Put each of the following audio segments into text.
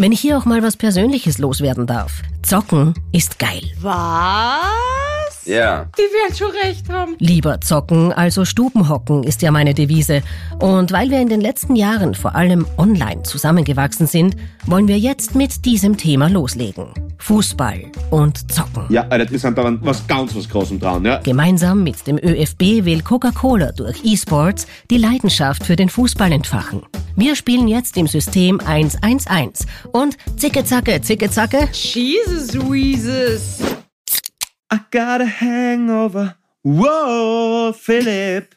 Wenn ich hier auch mal was Persönliches loswerden darf. Zocken ist geil. Was? Ja. Die werden schon recht haben. Lieber zocken, also Stubenhocken ist ja meine Devise. Und weil wir in den letzten Jahren vor allem online zusammengewachsen sind, wollen wir jetzt mit diesem Thema loslegen. Fußball und Zocken. Ja, Alter, wir sind da was ganz was Großem dran, ja. Gemeinsam mit dem ÖFB will Coca-Cola durch E-Sports die Leidenschaft für den Fußball entfachen. Wir spielen jetzt im System 111 und zicke zacke, zicke zacke. Jesus Weezus. I got a hangover. Wow, Philipp.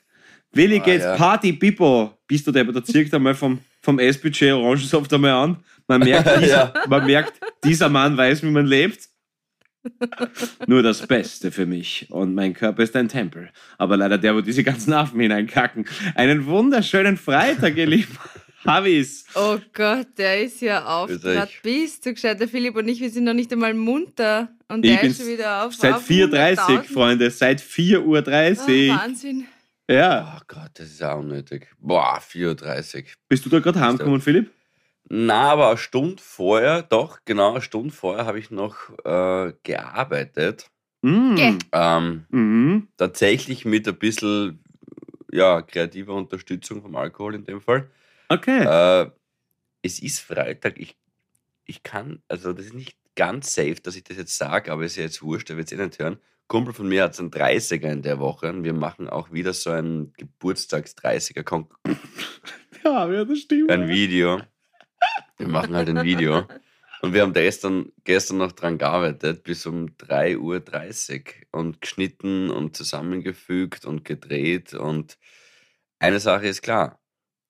Willi Ah, geht's ja. Party, Pipo. Bist du der, der zirkt einmal vom, vom S-Budget Orangensaft einmal an. Man merkt, dieser, man merkt, dieser Mann weiß, wie man lebt. Nur das Beste für mich. Und mein Körper ist ein Tempel. Aber leider der, wo diese ganzen Affen hineinkacken. Einen wunderschönen Freitag, ihr Lieben. Habis. Oh Gott, der ist ja aufgebracht. Bist du gescheit? Der Philipp und ich, wir sind noch nicht einmal munter. Und Ich der ist schon wieder auf. Seit auf 4.30 Uhr, 100.000. Freunde. Seit 4.30 Ah, Uhr. Wahnsinn. Ja. Oh Gott, das ist auch unnötig. Boah, 4.30 Uhr. Bist du da gerade heimgekommen, Philipp? Na, aber eine Stunde vorher, doch, genau, eine Stunde vorher habe ich noch äh, gearbeitet. Mm. Ähm, Mhm. tatsächlich mit ein bisschen ja, kreativer Unterstützung vom Alkohol in dem Fall. Okay. Äh, es ist Freitag. Ich, ich kann, also das ist nicht ganz safe, dass ich das jetzt sage, aber ist ja jetzt wurscht, der wird es eh nicht hören. Kumpel von mir hat einen 30er in der Woche und wir machen auch wieder so ein Geburtstags-30er Kon- Ja, ja, das stimmt. ein Video. Wir machen halt ein Video. Und wir haben gestern, gestern noch dran gearbeitet, bis um 3.30 Uhr und geschnitten und zusammengefügt und gedreht. Und eine Sache ist klar,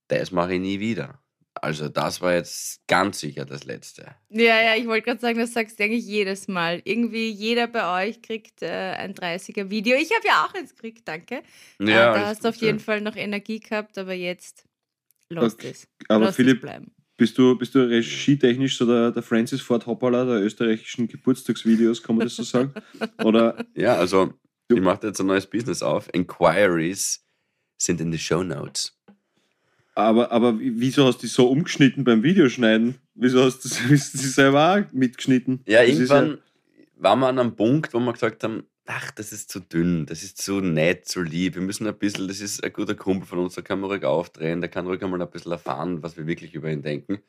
das mache ich nie wieder. Also das war jetzt ganz sicher das Letzte. Ja, ja, ich wollte gerade sagen, das sagst du eigentlich jedes Mal. Irgendwie jeder bei euch kriegt äh, ein 30er-Video. Ich habe ja auch eins gekriegt, danke. äh, da hast du auf jeden Fall noch Energie gehabt, aber jetzt lost Okay, es. Aber Lass Philipp, bleiben. bist du, bist du regietechnisch so der, der Francis Ford Hoppala der österreichischen Geburtstagsvideos, kann man das so sagen? Oder Ja, also Du- ich mache jetzt ein neues Business auf. Inquiries sind in the Show Notes. Aber, aber wieso hast du die so umgeschnitten beim Videoschneiden? Wieso hast du sie selber auch mitgeschnitten? Ja, irgendwann waren wir an einem Punkt, wo wir gesagt haben, ach, das ist zu dünn, das ist zu nett, zu lieb. Wir müssen ein bisschen, das ist ein guter Kumpel von uns, da kann man ruhig aufdrehen, der kann ruhig einmal ein bisschen erfahren, was wir wirklich über ihn denken.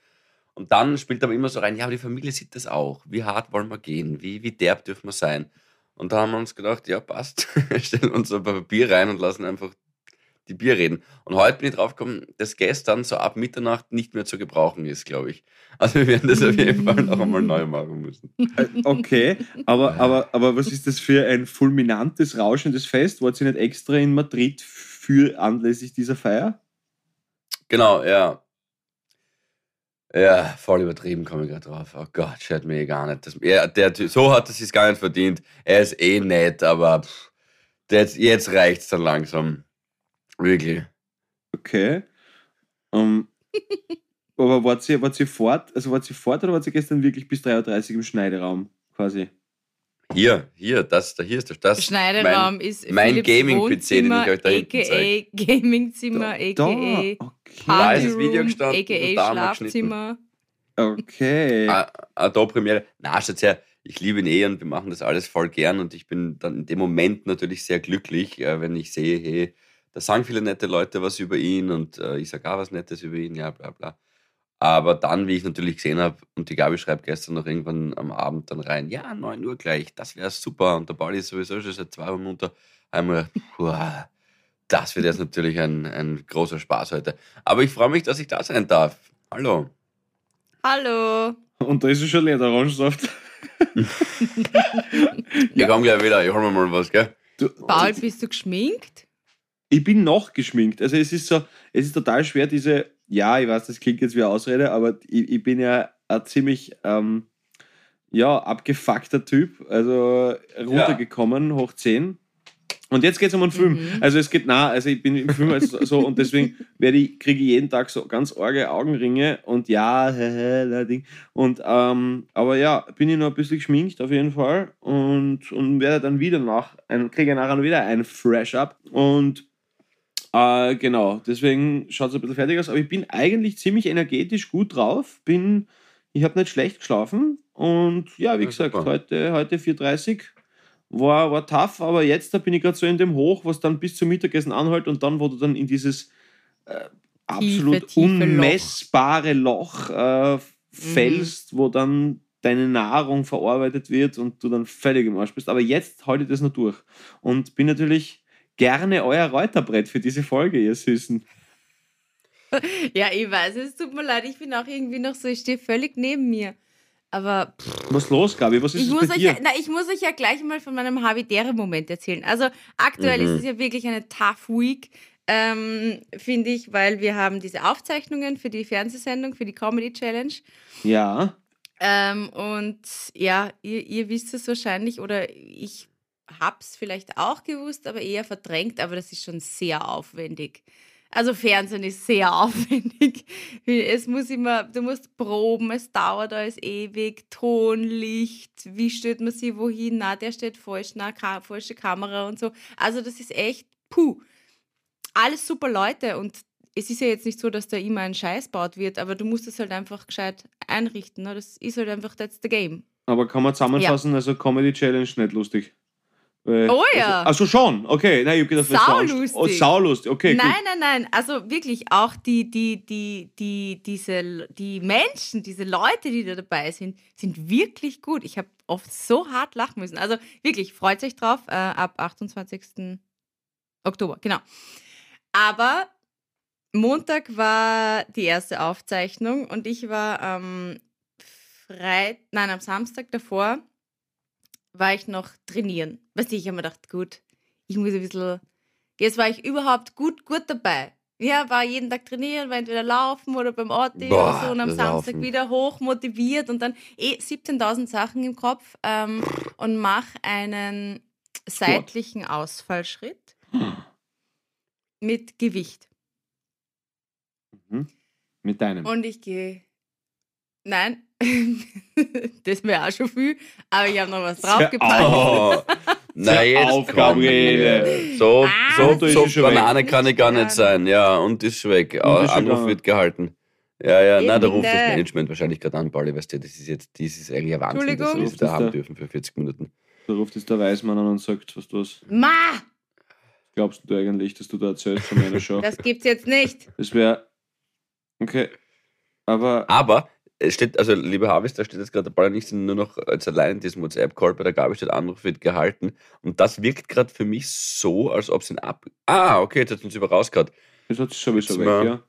Und dann spielt aber immer so rein, ja, aber die Familie sieht das auch. Wie hart wollen wir gehen? Wie, wie derb dürfen wir sein? Und da haben wir uns gedacht, ja, passt. Stellen uns ein paar Bier rein und lassen einfach die Bier reden. Und heute bin ich drauf gekommen, dass gestern so ab Mitternacht nicht mehr zu gebrauchen ist, glaube ich. Also wir werden das auf jeden Fall noch einmal neu machen müssen. Äh, Okay, aber, aber, aber was ist das für ein fulminantes, rauschendes Fest? Wart ihr nicht extra in Madrid für anlässlich dieser Feier? Genau, ja. Ja, voll übertrieben komme ich gerade drauf. Oh Gott, schaut mir eh gar nicht. Das, er, der, so hat es sich gar nicht verdient. Er ist eh nett, aber pff, jetzt, jetzt reicht es dann langsam. Wirklich. Okay. Ähm, aber wart ihr, wart ihr fort, also wart ihr fort oder wart ihr gestern wirklich bis 3.30 Uhr im Schneideraum quasi? Hier, hier, das, da, hier ist das. Das Schneiderraum ist mein Gaming-PC, den ich euch da hinten AKA Gamingzimmer, Da, AKA okay. Da ist Partyroom, das Video gestanden da AKA. Schlafzimmer. Okay. Ah, Adobe-Premiere. Na, schaut her, ich liebe ihn eh und wir machen das alles voll gern und ich bin dann in dem Moment natürlich sehr glücklich, äh, wenn ich sehe, hey, da sagen viele nette Leute was über ihn und äh, ich sage auch was Nettes über ihn, ja, bla bla. Aber dann, wie ich natürlich gesehen habe, und die Gabi schreibt gestern noch irgendwann am Abend dann rein, ja, 9 Uhr gleich, das wäre super. Und der Pauli ist sowieso schon seit zwei Uhr munter. Einmal, puh, das wird jetzt natürlich ein, ein großer Spaß heute. Aber ich freue mich, dass ich da sein darf. Hallo. Hallo. Und da ist es schon leer, der Orangensaft. Ich komme gleich wieder, ich hol mir mal was, gell? Du, Paul, bist du geschminkt? Ich bin noch geschminkt. Also es ist so, es ist total schwer, diese, ja, ich weiß, das klingt jetzt wie eine Ausrede, aber ich, ich bin ja ein ziemlich, ähm, ja, abgefuckter Typ. Also runtergekommen, hoch 10. Und jetzt geht es um einen Film. Mhm. Also es geht nah, also ich bin im Film also so und deswegen werde ich, kriege ich jeden Tag so ganz arge Augenringe und ja, Ding. Und ähm, aber ja, bin ich noch ein bisschen geschminkt auf jeden Fall und, und werde dann wieder nach, kriege nachher wieder ein Fresh Up und äh, genau, deswegen schaut es ein bisschen fertig aus, aber ich bin eigentlich ziemlich energetisch gut drauf, bin Ich habe nicht schlecht geschlafen. Und ja, wie ja, gesagt, super. heute, heute 4.30 war, war tough, aber jetzt da bin ich gerade so in dem Hoch, was dann bis zum Mittagessen anhält und dann, wo du dann in dieses äh, absolut tiefe, unmessbare Loch, Loch äh, fällst, mhm. wo dann deine Nahrung verarbeitet wird und du dann völlig im Arsch bist. Aber jetzt halte ich das noch durch und bin natürlich gerne euer Reuterbrett für diese Folge, ihr Süßen. Ja, ich weiß, es tut mir leid, ich bin auch irgendwie noch so, ich stehe völlig neben mir. Aber. Pff, was los, Gabi? Was ist ich muss bei euch dir? Ja, na, ich muss euch ja gleich mal von meinem Habitäre-Moment erzählen. Also, aktuell mhm. ist es ja wirklich eine tough Week, ähm, finde ich, weil wir haben diese Aufzeichnungen für die Fernsehsendung, für die Comedy Challenge. Ja. Ähm, und ja, ihr, ihr wisst es wahrscheinlich oder ich habe es vielleicht auch gewusst, aber eher verdrängt, aber das ist schon sehr aufwendig. Also Fernsehen ist sehr aufwendig. Es muss immer, du musst proben, es dauert alles ewig, Ton, Licht, wie stellt man sie wohin, na, der steht falsch, na, ka falsche Kamera und so. Also das ist echt, puh, alles super Leute und es ist ja jetzt nicht so, dass da immer ein Scheiß baut wird, aber du musst es halt einfach gescheit einrichten. Ne? Das ist halt einfach, that's the game. Aber kann man zusammenfassen, ja. also Comedy Challenge nicht lustig? Äh, oh ja. Also, also schon, okay. Nein, ich gedacht, saulustig. Oh, saulustig, okay. Nein, gut. nein, nein. Also wirklich auch die, die, die, die, diese, die Menschen, diese Leute, die da dabei sind, sind wirklich gut. Ich habe oft so hart lachen müssen. Also wirklich, freut euch drauf äh, ab 28. Oktober, genau. Aber Montag war die erste Aufzeichnung und ich war am Freit nein, am Samstag davor war ich noch trainieren. Weißt du, ich habe mir gedacht, gut, ich muss ein bisschen. Jetzt war ich überhaupt gut, gut dabei. Ja, war jeden Tag trainieren, war entweder laufen oder beim Orti oder so und am Samstag laufen. wieder hoch motiviert und dann eh 17.000 Sachen im Kopf ähm, und mach einen seitlichen Ausfallschritt mit Gewicht. Mhm. Mit deinem. Und ich gehe. Nein, das wäre auch schon viel, aber ich habe noch was draufgepackt. Oh. Nein, jetzt Aufgabenrede. So, ah, so, so Banane kann ich gar nicht sein. Ja, und ist weg. Und ist Anruf wird gehalten. Ja, ja, nein, da ruft das Management wahrscheinlich gerade an, Pauli, weißt du, das ist jetzt, das ist eigentlich ein Wahnsinn, dass wir das da haben dürfen für 40 Minuten. Da ruft jetzt der Weißmann an und sagt, was du hast. Ma! Glaubst du eigentlich, dass du da erzählst von meiner Show? Das gibt's jetzt nicht. Das wäre. Okay. Aber. Aber es steht, also liebe Harvest, da steht jetzt gerade der Ball nicht nur noch als allein in diesem WhatsApp-Call, bei der Gabi steht Anruf wird gehalten. Und das wirkt gerade für mich so, als ob es ihn ab. Ah, okay, jetzt hat es uns über rausgehört. Das hat es sowieso weg, ja.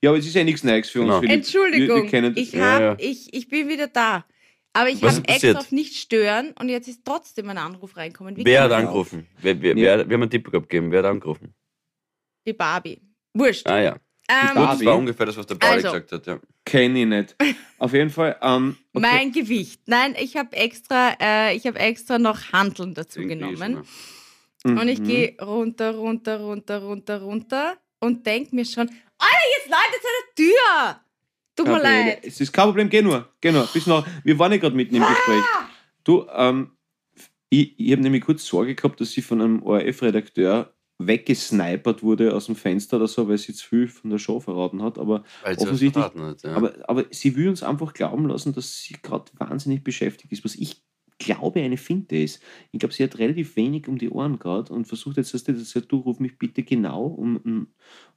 Ja, aber es ist ja nichts Neues für uns. Genau. Entschuldigung, wir, wir ich, hab, ja, ich, ich bin wieder da. Aber ich habe extra auf nicht stören und jetzt ist trotzdem ein Anruf reinkommen. Wie wer hat angerufen? Wer, wer, ja. wer, wir haben einen Tipp gegeben. Wer hat angerufen? Die Barbie. Wurscht. Ah ja. Ähm, das war ungefähr das, was der Barbie also, gesagt hat. Ja. Kenne ich nicht. Auf jeden Fall. Ähm, okay. Mein Gewicht. Nein, ich habe extra, äh, hab extra noch Handeln dazu Irgendwie genommen. Ne? Und ich mhm. gehe runter, runter, runter, runter, runter und denke mir schon, Alter, jetzt läutet es an der Tür. Tut mir leid. Es ist kein Problem, geh nur. Geh nur. Bis noch, wir waren ja gerade mitten im ah! Gespräch. Du, ähm, ich, ich habe nämlich kurz Sorge gehabt, dass sie von einem ORF-Redakteur weggesnipert wurde aus dem Fenster oder so, weil sie zu viel von der Show verraten hat. Aber weil offensichtlich. Hat, ja. aber, aber sie will uns einfach glauben lassen, dass sie gerade wahnsinnig beschäftigt ist, was ich glaube eine Finte ist. Ich glaube, sie hat relativ wenig um die Ohren gerade und versucht jetzt, dass sie sagt, du ruf mich bitte genau um, um,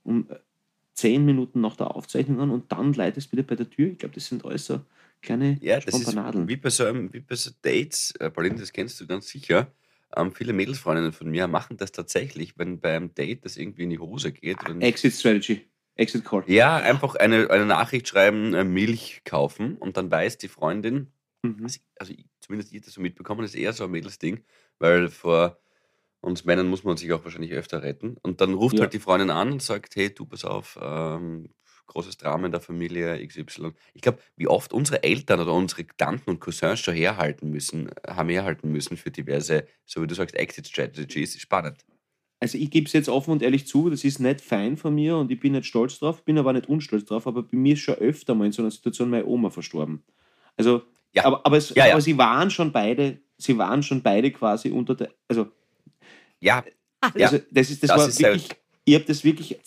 um zehn Minuten nach der Aufzeichnung an und dann leitest wieder bei der Tür. Ich glaube, das sind alles so kleine ja, das ist wie bei so, einem, wie bei so Dates, äh, Pauline, das kennst du ganz sicher ähm, viele Mädelsfreundinnen von mir machen das tatsächlich, wenn bei einem Date das irgendwie in die Hose geht. Exit Strategy. Exit Call. Ja, einfach eine, eine Nachricht schreiben, äh, Milch kaufen und dann weiß die Freundin, mhm. also, also zumindest ich das so mitbekommen, das ist eher so ein Mädelsding, weil vor uns Männern muss man sich auch wahrscheinlich öfter retten. Und dann ruft ja. halt die Freundin an und sagt, hey, du, pass auf, ähm, großes Drama in der Familie XY. Ich glaube, wie oft unsere Eltern oder unsere Tanten und Cousins schon herhalten müssen, haben herhalten müssen für diverse, so wie du sagst, Exit Strategies, ist spannend. Also ich gebe es jetzt offen und ehrlich zu, das ist nicht fein von mir und ich bin nicht stolz drauf, bin aber nicht unstolz drauf, aber bei mir ist schon öfter mal in so einer Situation meine Oma verstorben. Also, ja. aber, aber, es, ja, ja. aber sie waren schon beide, sie waren schon beide quasi unter der, also ja, also das ist, das, das war ist wirklich, ich habe das wirklich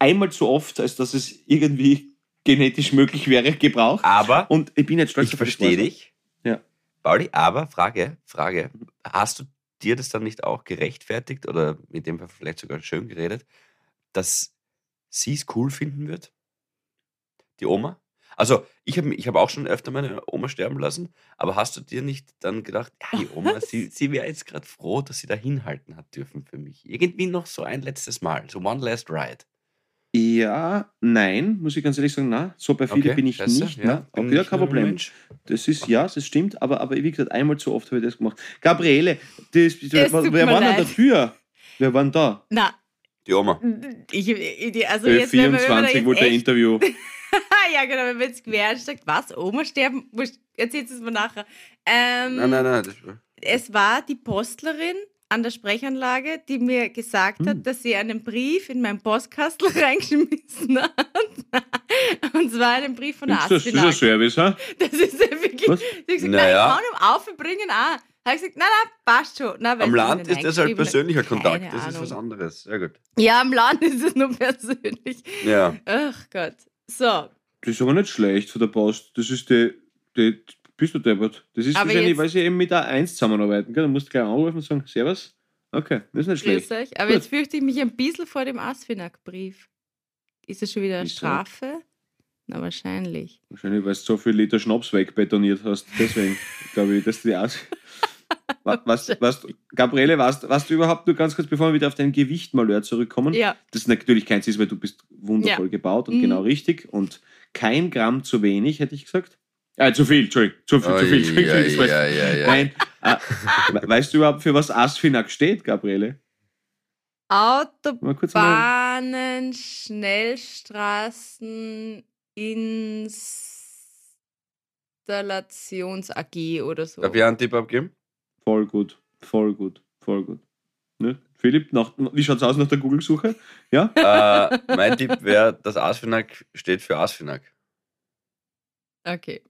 einmal zu oft, als dass es irgendwie genetisch möglich wäre, gebraucht. Aber Und ich bin jetzt stolz ich verstehe dich. Ja. Pauli, aber Frage, Frage. Hast du dir das dann nicht auch gerechtfertigt oder mit dem Fall vielleicht sogar schön geredet, dass sie es cool finden wird? Die Oma? Also, ich habe ich hab auch schon öfter meine Oma sterben lassen, aber hast du dir nicht dann gedacht, ja, die Oma, sie, sie wäre jetzt gerade froh, dass sie da hinhalten hat dürfen für mich? Irgendwie noch so ein letztes Mal, so one last ride. Ja, nein, muss ich ganz ehrlich sagen, na, so perfide Okay, bin ich scheiße, nicht. ja, bin okay, ja kein Problem. Mensch. Das ist, ja, das stimmt, aber, aber wie gesagt, einmal zu oft habe ich das gemacht. Gabriele, das, Es wer, wer war denn an der Tür? Wer war denn da? Na, Die Oma. ich, ich, also Äh, jetzt, wenn man, wenn man da 24 jetzt wollte ein echt, Interview. ja genau, wenn man jetzt quer sagt, was, Oma sterben? Wurscht, Erzähl's es mir nachher. Ähm, Nein, nein, nein. Das, Es war die Postlerin an der Sprechanlage, die mir gesagt Hm. hat, dass sie einen Brief in mein Postkastel reingeschmissen hat. Und zwar einen Brief von der Das, das ist ein. Service, ha? Das ist ja wirklich. Was? Sie hat gesagt, Naja. nein, ich kann ihm aufbringen auch. Habe ich gesagt, nein, nein, passt schon. Nein, am Land ist das halt persönlicher Kontakt. Keine Das ist was anderes. Sehr gut. Ja, am Land ist es nur persönlich. Ja. Ach Gott. So, Das ist aber nicht schlecht von der Post. Das ist die, die bist du deppert. Das ist Aber wahrscheinlich, jetzt- weil sie eben mit A1 zusammenarbeiten. Gell? Du musst gleich anrufen und sagen, Servus. Okay, das ist nicht schlecht. euch. Aber Gut. jetzt fürchte ich mich ein bisschen vor dem Asfinag-Brief. Ist das schon wieder eine Wieso? Strafe? Na, wahrscheinlich. Wahrscheinlich, weil du so viel Liter Schnaps wegbetoniert hast. Deswegen glaube ich, dass du die aus. Was, was, Gabriele, weißt, weißt du überhaupt nur ganz kurz, bevor wir wieder auf dein Gewicht-Malheur zurückkommen? Ja. Das natürlich keins ist, weil du bist wundervoll gebaut und Mhm. genau richtig und kein Gramm zu wenig, hätte ich gesagt. Äh, zu viel, Entschuldigung, zu viel, zu viel. zu viel, war- ja, ja, ja. Nein, äh, we- weißt du überhaupt, für was Asfinag steht, Gabriele? Autobahnen, Schnellstraßen, Installations AG oder so. Darf ich einen Tipp abgeben? Voll gut, voll gut, voll gut. Ne? Philipp, nach, wie schaut es aus nach der Google-Suche? Ja? äh, mein Tipp wäre, dass Asfinag steht für Asfinag. Okay.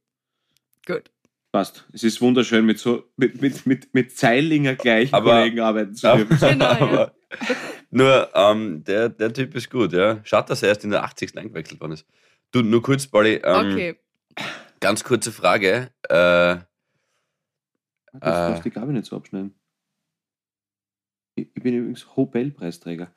Gut. Passt. Es ist wunderschön, mit so mit, mit, mit, mit Zeilinger gleichen Aber- Kollegen arbeiten zu dürfen. Genau, ja. Aber nur, ähm, der, der Typ ist gut, ja. Schade, dass er erst in der 80. eingewechselt worden ist. Du, nur kurz, Polly, ähm, Okay. ganz kurze Frage. Äh, Du darfst die Gabe nicht so abschneiden. Ich, ich bin übrigens Hobelpreisträger.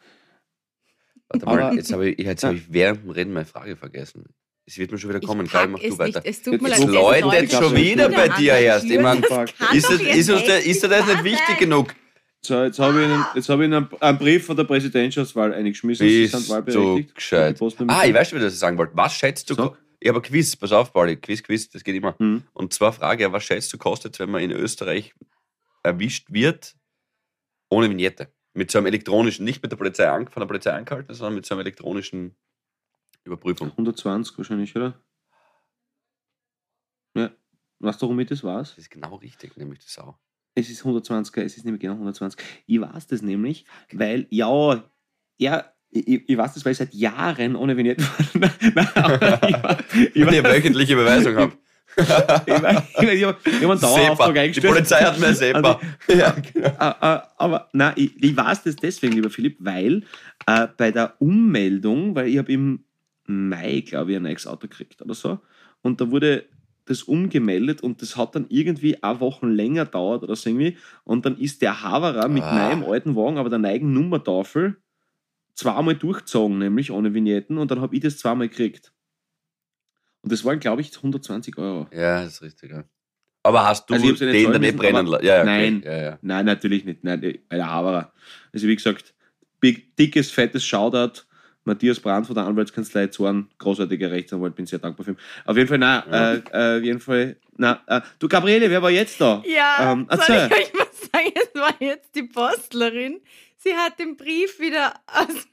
warte mal, Aber- jetzt habe ich, jetzt hab ich während dem Reden meine Frage vergessen. Es wird mir schon wieder kommen. ich pack mach es du weiter. Nicht. Es tut Jetzt mir leid. Es läutet schon wieder bei dir erst. Ich Tür. mein, Das kann Ist, ist, echt ist dir das nicht wichtig genug? So, jetzt habe ich, Ihnen, jetzt habe ich Ihnen einen, einen Brief von der Präsidentschaftswahl eingeschmissen. Sie sind wahlberechtigt. gescheit. Ah, ich weiß schon, wie du das sagen wollt. Was schätzt du? Sag. Ich habe ein Quiz, pass auf, Pauli. Quiz, Quiz, das geht immer. Hm. Und zwar Frage, was schätzt du kostet, wenn man in Österreich erwischt wird ohne Vignette? Mit so einem elektronischen, nicht mit der Polizei von der Polizei angehalten, sondern mit so einer elektronischen Überprüfung. 120 wahrscheinlich, oder? Ja. Weißt du, ich das weiß? Das ist genau richtig, nämlich die Sau. Es ist 120, es ist nämlich genau 120. Ich weiß das nämlich, weil, ja, ja, ich, ich weiß das, weil ich seit Jahren ohne Vignette aber ich, ich, Wenn ich wöchentliche Überweisung habe. ich, ich, ich, hab- ich habe einen Dauerauftrag Die eingestellt. Polizei hat mir SEPA. Ja, genau. Äh, äh, aber nein, ich, ich weiß das deswegen, lieber Philipp, weil äh, bei der Ummeldung, weil ich habe im Mai, glaube ich, ein neues Auto gekriegt oder so, und da wurde das umgemeldet und das hat dann irgendwie eine Woche länger dauert oder so irgendwie und dann ist der Haverer mit Ah. meinem alten Wagen, aber der neigen Nummertafel zweimal durchgezogen, nämlich ohne Vignetten und dann habe ich das zweimal gekriegt. Und das waren, glaube ich, 120 Euro. ja, das ist richtig. Ja. Aber hast du Also den dann nicht müssen, brennen lassen? Ja, okay. Nein. Ja, ja. Nein, natürlich nicht. Nein, der Haverer. Also wie gesagt, big, dickes, fettes Shoutout. Matthias Brandt von der Anwaltskanzlei Zorn, großartiger Rechtsanwalt, bin sehr dankbar für ihn. Auf jeden Fall, nein, Ja. äh, äh, auf jeden Fall, na, äh, du Gabriele, wer war jetzt da? Ja, Ähm, soll ich euch was sagen? Es war jetzt die Postlerin. Sie hat den Brief wieder aus,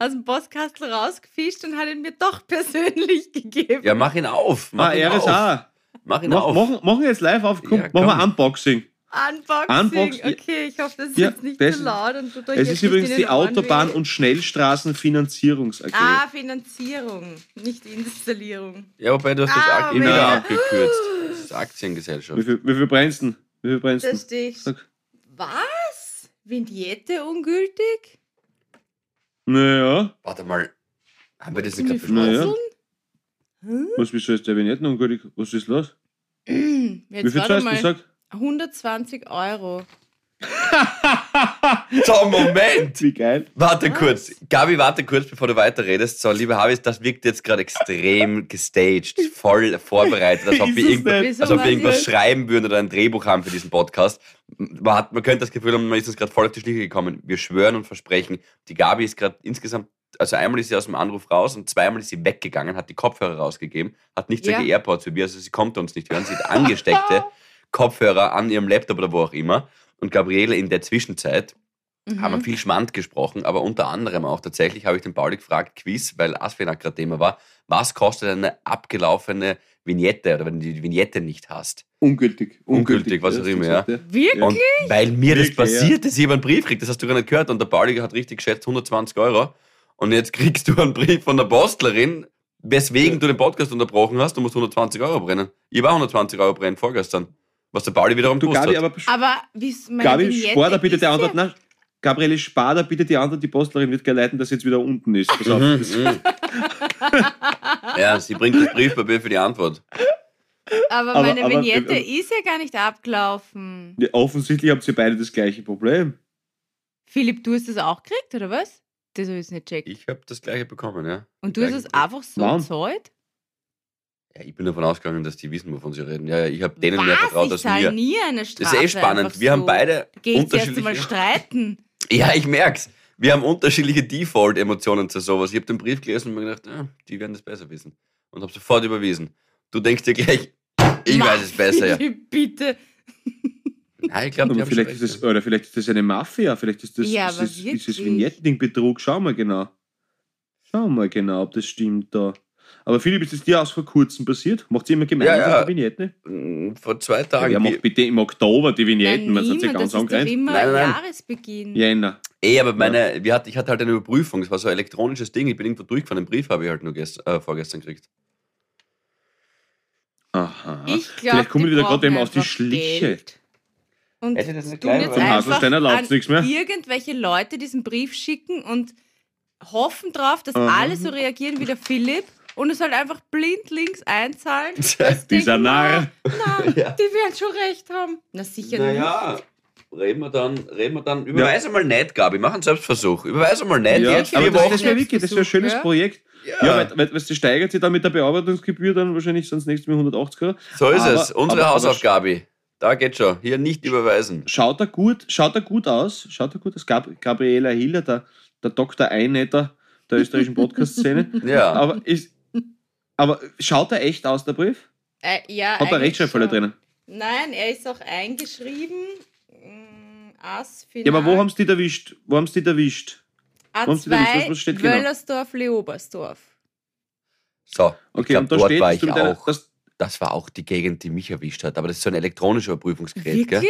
aus dem Postkastel rausgefischt und hat ihn mir doch persönlich gegeben. ja, mach ihn auf. Mach Ah, ihn auf. RSA. Mach ihn Mach, auf. machen, machen wir jetzt live auf, komm, Ja, machen wir komm. Unboxing. Unboxing. Unbox- Okay, ich hoffe, das ist Ja, jetzt nicht das- zu laut. Und euch Es ist übrigens die Autobahn- und Schnellstraßenfinanzierungs AG. Ah, Finanzierung, nicht Installierung. Ja, wobei du hast das Ah, wieder wer- abgekürzt. Das ist Wie Aktiengesellschaft. viel, wie viel brennst du? Wie viel brennst du? steht. Sag. Was? Vignette ungültig? Naja, Warte mal. Haben wir das nicht gerade? Naja. Fusseln? Was, wieso ist der Vignetten ungültig? Was ist los? Jetzt Wie viel zahlst du gesagt? 120 Euro. So, Moment! Wie geil. Warte kurz. Gabi, warte kurz, bevor du weiterredest. So, liebe Habis, das wirkt jetzt gerade extrem gestaged, voll vorbereitet, als ob Ist wir? Wieso als ob wir irgendwas schreiben würden oder ein Drehbuch haben für diesen Podcast. Man, hat, man könnte das Gefühl haben, man ist uns gerade voll auf die Schliche gekommen. Wir schwören und versprechen, die Gabi ist gerade insgesamt, also einmal ist sie aus dem Anruf raus und zweimal ist sie weggegangen, hat die Kopfhörer rausgegeben, hat nicht Ja. solche AirPods wie wir, also sie konnte uns nicht hören. Sie hat angesteckte Kopfhörer an ihrem Laptop oder wo auch immer. Und Gabriele in der Zwischenzeit haben wir Mhm. viel Schmand gesprochen, aber unter anderem auch tatsächlich habe ich den Pauli gefragt, Quiz, weil Asfinag gerade Thema war, was kostet eine abgelaufene Vignette oder wenn du die Vignette nicht hast? Ungültig. Ungültig, was Ja, auch immer, ja. Wirklich? Und weil mir das Wirklich, passiert ist, ich habe einen Brief gekriegt, das hast du gar nicht gehört und der Pauli hat richtig geschätzt 120 Euro und jetzt kriegst du einen Brief von der Postlerin, weswegen du den Podcast unterbrochen hast, du musst 120 Euro brennen. Ich war 120 Euro brennen vorgestern, was der Pauli wiederum Du, Gabi, hat. aber Aber wie meine Gabi, da bitte ja- Antwort nach. Gabriele, spar da bitte die Antwort. Die Postlerin wird gleich leiten, dass sie jetzt wieder unten ist. Pass auf. Mhm, mhm. ja, sie bringt das Briefpapier für die Antwort. Aber, Aber- meine aber- Vignette äh, ist ja gar nicht abgelaufen. Ja, offensichtlich habt ihr beide das gleiche Problem. Philipp, du hast das auch gekriegt, oder was? Das habe ich jetzt nicht checkt. Ich habe das gleiche bekommen, ja. Und du hast es einfach so gezahlt? Ja, ich bin davon ausgegangen, dass die wissen, wovon sie reden. Ja, ja, ich habe denen mehr vertraut ich als mir. nie eine Das Strafe. ist eh spannend. Wir haben so. beide ich zuerst einmal unterschiedliche. streiten. Ja, ich merk's. Wir haben unterschiedliche Default-Emotionen zu sowas. Ich habe den Brief gelesen und mir gedacht, ah, die werden das besser wissen. Und habe sofort überwiesen. Du denkst dir gleich, ich Mach, weiß es besser, ja. Bitte. Nein, ich glaube, haben vielleicht ist, das, oder vielleicht ist das eine Mafia. Vielleicht ist das, Ja, das, ist das wirklich. Vignettending-Betrug. Schau mal genau. Schau mal genau, ob das stimmt da. Aber Philipp, ist das dir auch vor kurzem passiert? Macht ihr immer gemeinsam Ja, ja. die Vignette? Mm, Vor zwei Ja, Tagen. wer macht bitte im Oktober die Vignetten? Man hat ja ganz das ist doch immer Nein, nein, nein. Jahresbeginn. Jänner. Eh, aber meine, wir hatten, ich hatte halt eine Überprüfung. Das war so ein elektronisches Ding. Ich bin irgendwo durchgefahren. Den Brief habe ich halt nur gest, äh, vorgestern gekriegt. Aha. Ich glaube, Vielleicht kommen wir wieder gerade eben auf die Schliche. Und Hätte das nicht tun gleich jetzt einfach an läuft's nichts mehr. irgendwelche Leute diesen Brief schicken und hoffen drauf, dass Aha. alle so reagieren wie der Philipp und es halt einfach blind links einzahlen. Dieser Narr. Na, die werden schon recht haben. Na sicher Naja, reden wir dann, reden wir dann. Überweise mal nicht, Gabi. Mach einen Selbstversuch. Überweise mal nicht. Ja, Jetzt aber das, wäre wirklich, das wäre ein schönes Ja. Projekt. Ja, Ja, weil, weil, weil das steigert sich dann mit der Bearbeitungsgebühr dann wahrscheinlich sonst nächstes Mal 180 Euro. so ist aber- es. Unsere aber- aber- Hausaufgabe. Da geht schon. Hier nicht überweisen. Schaut er gut, schaut er gut aus, schaut er gut aus. Gab, Gabriela Hiller, der, der Dr. Einetter der österreichischen Podcast-Szene. Ja. aber, ist, aber schaut er echt aus, der Brief? Äh, ja, Hat er Rechtschreibfehler drinnen? Nein, er ist auch eingeschrieben. Mm, As, Ja, aber wo haben sie die erwischt? Wo haben sie die erwischt? haben Sie denn nicht? Was- was steht A2, genau? Wöllersdorf, Leobersdorf. So, ich Okay, glaube, und da dort steht, war ich mit deiner- auch. dass- Das war auch die Gegend, die mich erwischt hat. Aber das ist so ein elektronischer Überprüfungsgerät, gell?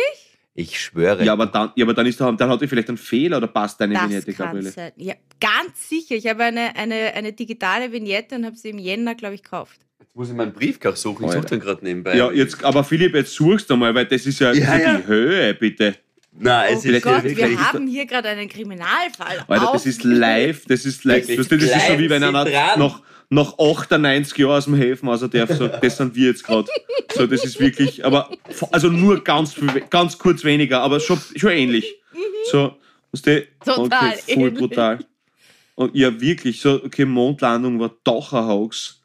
Ich schwöre. ja, aber dann, ja, aber dann, ist da, dann hat er vielleicht einen Fehler oder passt deine Das Vignette, kann Gabriele? sein. Ja, ganz sicher. Ich habe eine, eine, eine digitale Vignette und habe sie im Jänner, glaube ich, gekauft. Jetzt muss ich meinen Briefkach suchen. Ich suche den gerade nebenbei. Ja, jetzt, aber Philipp, jetzt suchst du mal, weil das ist ja, Ja, ja. die Höhe, bitte. Nein, Oh es ist Gott, wirklich. wir haben hier gerade einen Kriminalfall. Alter, das ist live, das ist live. Das ist so wie wenn einer noch, noch 98 Jahre aus dem Häfen also darf, so, das sind wir jetzt gerade. So, das ist wirklich, aber also nur ganz, viel- ganz kurz weniger, aber schon, schon ähnlich. So, weißt du, Total okay, voll ähnlich. brutal. Und ja, wirklich, so, okay, Mondlandung war doch ein Hoax.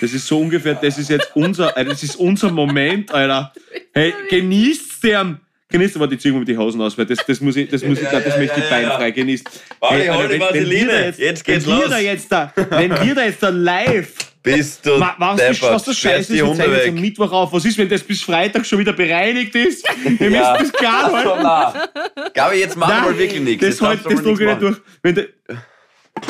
Das ist so ungefähr, das ist jetzt unser, äh, das ist unser Moment, Alter. Hey, genießt den. Genießt aber die Züge mit die Hosen aus, weil das, das muss ich, das muss ich, das ja, möchte ich beinfrei genießen. Hol die wenn- wenn wir Vaseline. da jetzt, Jetzt geht's wenn Wir los. da jetzt da, wenn wir da jetzt da live, Bist du Ma- was, das, deppert. was das Scheiße ist, wir jetzt am. Mittwoch auf. Was ist, wenn das bis Freitag schon wieder bereinigt ist? Wir Ja. müssen das klar halten. na. Gabi, jetzt machen wir Nein, mal wirklich nichts. Das, halt, das drücke ich nicht durch. Wenn de,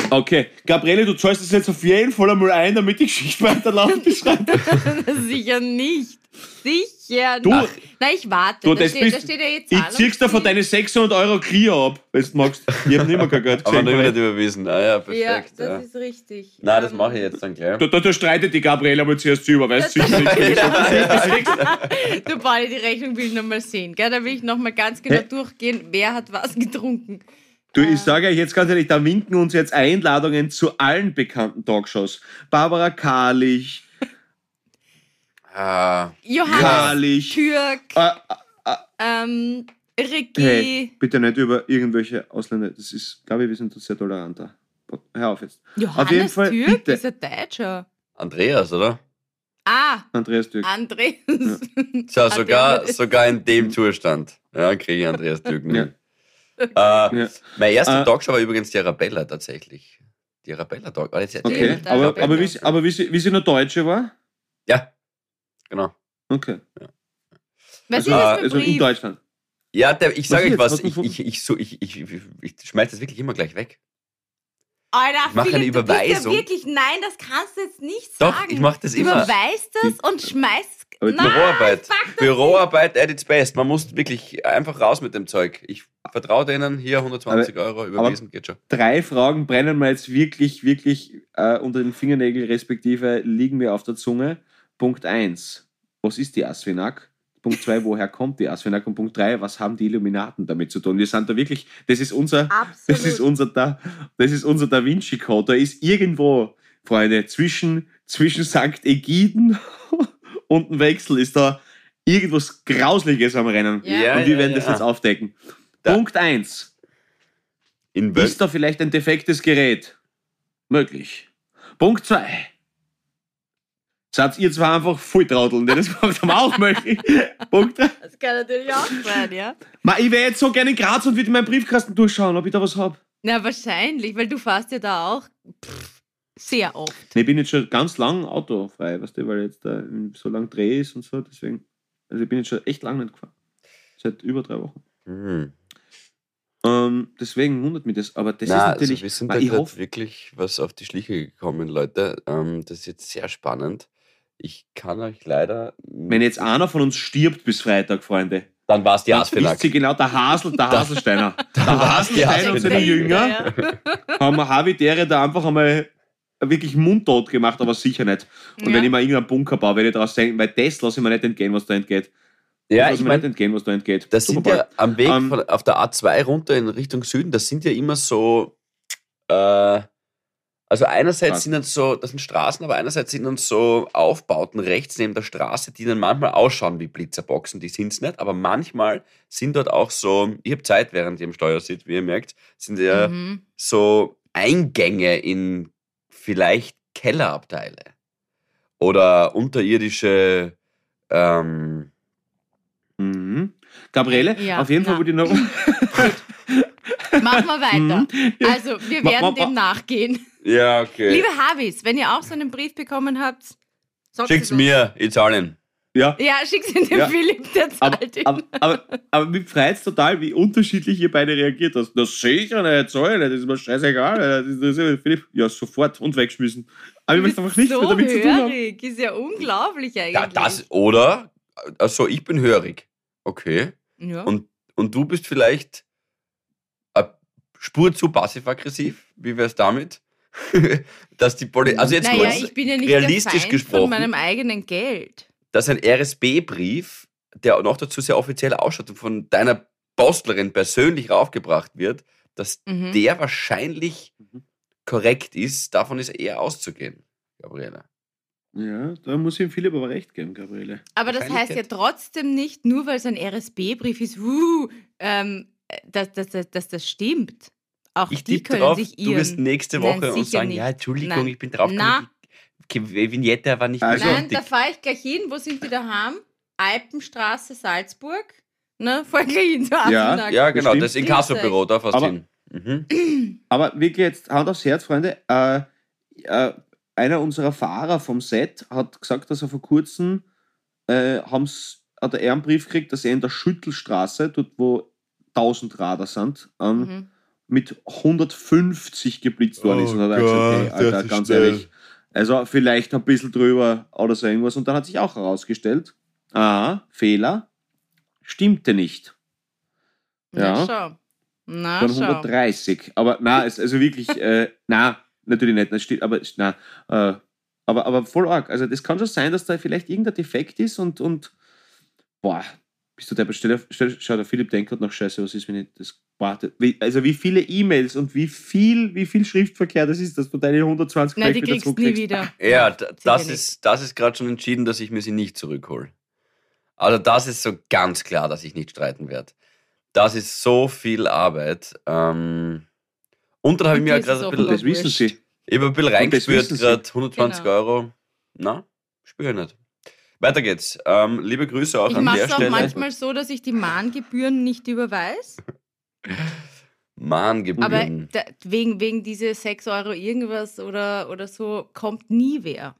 okay, Gabriele, du zahlst das jetzt auf jeden Fall einmal ein, damit die Geschichte weiterlaufen Freitag. Sicher nicht. Sicher Du- nicht. Nein, ich warte. Du, da, das steht, da bist, steht ja jetzt ich zieh's dir von deine 600 Euro Clear ab, wenn du magst. Ich hab nicht mehr kein Geld Aber gesehen. noch nicht überwiesen. Ah ja, Ja, perfekt. das Ja, ist richtig. Nein, das Ähm, mache ich jetzt dann gleich. Da, da, da streitet die Gabriele aber zuerst zu, weißt du? sicher nicht. Du, Pauli, die Rechnung will ich nochmal sehen. Gell? Da will ich nochmal ganz genau Hä? durchgehen, wer hat was getrunken. Du, ich sage euch jetzt ganz ehrlich, da winken uns jetzt Einladungen zu allen bekannten Talkshows. Barbara Karlich, Ah, Johannes. Türk, Ah, ah, ähm, Ricky. hey, bitte nicht über irgendwelche Ausländer. Das ist, glaube ich, wir sind sehr toleranter. Hör auf jetzt. Johannes auf jeden Fall, Türk bitte. ist ein Deutscher. Andreas, oder? Ah, Andreas Türk. Andreas. So, sogar, sogar in dem Zustand. Ja, kriege ich Andreas Türk Ja. nicht. Äh, Ja. Mein erster Äh, Talkshow war übrigens die Arabella tatsächlich. Die Arabella Talk. Jetzt erzähl Okay, aber, aber, wie, sie- aber wie, sie, wie sie noch Deutsche war? Ja, genau. Okay. Was Also, ist das also in? Deutschland. Ja, der, ich sage euch was, ich, ich, ich, so, ich, ich, ich, schmeiß das wirklich immer gleich weg. Alter, Ich mache eine Überweisung. Ja wirklich, nein, das kannst du jetzt nicht Doch, sagen. ich mach das du immer. überweist das und schmeißt Aber Nein, Büroarbeit. Büroarbeit at its best. Man muss wirklich einfach raus mit dem Zeug. Ich vertraue denen, hier 120 Euro überwiesen, geht schon. Drei Fragen brennen mir jetzt wirklich, wirklich äh, unter den Fingernägeln, respektive liegen mir auf der Zunge. Punkt 1. Was ist die Asfinak? Punkt 2, woher kommt die Asfinak? Und Punkt 3, was haben die Illuminaten damit zu tun? Wir sind da wirklich, das ist unser, Absolut. das ist unser, da, das ist unser Da Vinci Code. Da ist irgendwo, Freunde, zwischen, zwischen St. Egiden und dem Wechsel ist da irgendwas Grausliches am Rennen. Ja. und wir ja, werden ja. das jetzt aufdecken. Da- Punkt 1. In Welt. Ist da vielleicht ein defektes Gerät? Möglich. Punkt 2. Seid ihr zwar einfach Volltrauteln, die das haben, auch möglich. Punkt 3. Das kann natürlich auch sein, ja. Ich wäre jetzt so gerne in Graz und würde in meinen Briefkasten durchschauen, ob ich da was habe. Na, wahrscheinlich, weil du fährst ja da auch pff, sehr oft. Ich bin jetzt schon ganz lang autofrei, weißt du, weil jetzt da so lang Dreh ist und so, deswegen. Also ich bin jetzt schon echt lang nicht gefahren. Seit über drei Wochen. Hm. Ähm, deswegen wundert mich das, aber das Na, ist also natürlich. wir sind Ma, da ich hoffe, wirklich was auf die Schliche gekommen, Leute. Ähm, das ist jetzt sehr spannend. Ich kann euch leider. wenn jetzt einer von uns stirbt bis Freitag, Freunde, dann war es die ist sie genau der Hasel, der Haselsteiner. Der Haselsteiner und seine. Jünger haben wir Habitäre da einfach einmal wirklich mundtot gemacht, aber sicher nicht. Und Ja. wenn ich mal irgendeinen Bunker baue, werde ich daraus denken, weil das lasse ich mir nicht entgehen, was da entgeht. Ja, das lasse ich ich mir nicht meine, entgehen, was da entgeht. das sind Superball. ja am Weg Ähm, von, auf der A2 runter in Richtung Süden, das sind ja immer so. Äh, also einerseits sind dann so, das sind Straßen, aber einerseits sind dann so Aufbauten rechts neben der Straße, die dann manchmal ausschauen wie Blitzerboxen, die sind es nicht, aber manchmal sind dort auch so, ich habe Zeit, während ihr im Steuer sitzt, wie ihr merkt, sind ja Mhm. so Eingänge in vielleicht Kellerabteile oder unterirdische ähm, Mhm. Gabriele, Ja, auf jeden Fall na. würde ich noch. Machen wir weiter. Mhm. Also, wir Ma- werden ma- dem nachgehen. Ja, okay. Liebe Havis, wenn ihr auch so einen Brief bekommen habt, Schickt's es mir, ich zahle ihn. Ja, Ja, schick's in den Ja. Philipp, der aber, zahlt ihn. aber, aber, aber mich freut es total, wie unterschiedlich ihr beide reagiert hast. Das sicher nicht, soll ich nicht, das ist mir scheißegal. Das ist, das ist, Philipp, ja, sofort und wegschmissen. Aber ich möchte einfach nichts so mehr damit zu tun haben. hörig. Ist ja unglaublich eigentlich. Ja, das, oder, also ich bin hörig. Okay. Ja. Und, und du bist vielleicht eine Spur zu passiv-aggressiv. Wie wär's damit? Dass die Poli also jetzt naja, kurz, ich bin ja nicht realistisch der Feind gesprochen. von meinem eigenen Geld. dass ein RSB-Brief, der noch dazu sehr offiziell ausschaut und von deiner Postlerin persönlich raufgebracht wird, dass Mhm. der wahrscheinlich Mhm. korrekt ist, davon ist eher auszugehen, Gabriele. Ja, da muss ich dem Philipp aber recht geben, Gabriele. Aber das heißt ja trotzdem nicht, nur weil es ein RSB-Brief ist, uh, ähm, dass, dass, dass, dass das stimmt. Auch Ich die tippe können drauf, sich du wirst nächste Nein, Woche und sicher sagen, nicht. ja, Entschuldigung, Nein. ich bin drauf Na. Die Vignette war nicht Also- mehr Nein, da fahre ich gleich hin. Wo sind die daheim? Alpenstraße, Salzburg. Ne, fahr gleich hin zur Ja. Ja, genau, Bestimmt. das Inkassobüro, da fast Aber- hin. Mhm. Aber wirklich jetzt Hand aufs Herz, Freunde. Äh, äh, einer unserer Fahrer vom Set hat gesagt, dass er vor kurzem äh, haben's, hat er einen Brief gekriegt, dass er in der Schüttelstraße, dort wo 1000 Radar sind, ähm, Mhm. Mit 150 geblitzt worden ist. Oh Und hat er gesagt, hey, Alter, ganz schnell. ehrlich. Also vielleicht ein bisschen drüber oder so irgendwas. Und dann hat sich auch herausgestellt, aha, Fehler, stimmte nicht. Na Ja. schau. Na Dann schau. 130. Aber na, es, also wirklich, äh, na, natürlich nicht, das steht, aber na, äh, aber, aber voll arg. Also das kann schon sein, dass da vielleicht irgendein Defekt ist und, und boah, Bist du der Besteller? Schau, der Philipp denkt gerade noch scheiße, was ist, wenn ich das warte. Also wie viele E-Mails und wie viel, wie viel Schriftverkehr das ist, dass du deine 120 Nein, die kriegst du nie wieder. Ja, das ist, das ist gerade schon entschieden, dass ich mir sie nicht zurückhole. Also das ist so ganz klar, dass ich nicht streiten werde. Das ist so viel Arbeit. Ähm, und dann habe ich mir gerade ein bisschen... Das wissen Sie. Ich habe ein bisschen reingespürt, gerade 120 genau. Euro. Na, spüre ich nicht. Weiter geht's. Ähm, liebe Grüße auch ich an der Stelle. Ich mache es auch manchmal so, dass ich die Mahngebühren nicht überweise. Mahngebühren. Aber wegen, wegen diese 6 Euro irgendwas oder, oder so kommt nie wer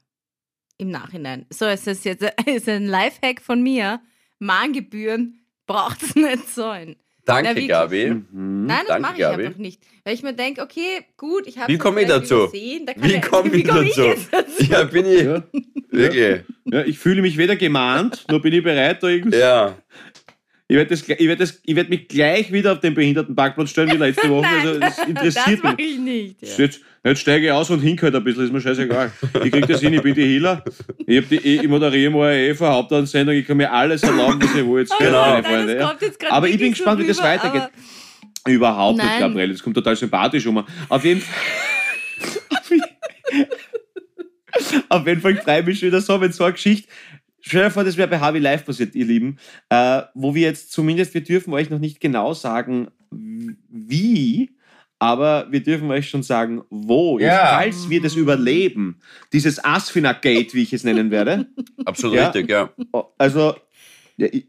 im Nachhinein. So, es ist jetzt ist ein Lifehack von mir. Mahngebühren braucht es nicht sein. Danke, Na, Gabi. Mhm. Nein, das mache ich Gabi. einfach nicht. Weil ich mir denke, okay, gut, ich habe Wie komme ich dazu? Wie komme ich, dazu? Ich ja, bin ich. Ja. Wirklich. Ja, ich fühle mich weder gemahnt, nur bin ich bereit, da irgendwie. Ja. Ich werde werd mich gleich wieder auf den Behindertenparkplatz stellen wie letzte Woche. Nein, also, das interessiert das mich. ich nicht. Ja. Jetzt, jetzt, steige ich aus und hink halt ein bisschen, ist mir scheißegal. Ich kriege das hin, ich bin die Healer. Ich, hab die, ich moderiere mal eine EV Hauptansendung, ich kann mir alles erlauben, was ich will. Jetzt genau. Meine Freunde, ja. Aber ich bin gespannt, so wie das weitergeht. Überhaupt Nein. nicht, Gabriel. Das kommt total sympathisch um. Auf jeden Fall. Auf jeden Fall freue ich mich wieder so, wenn so eine Geschichte Stell dir vor, das wäre bei Harvey Live passiert, ihr Lieben, äh, wo wir jetzt zumindest, wir dürfen euch noch nicht genau sagen, wie, aber wir dürfen euch schon sagen, wo, ja. falls wir das überleben, dieses Asfinag-Gate, wie ich es nennen werde. Absolut ja? richtig, ja. Also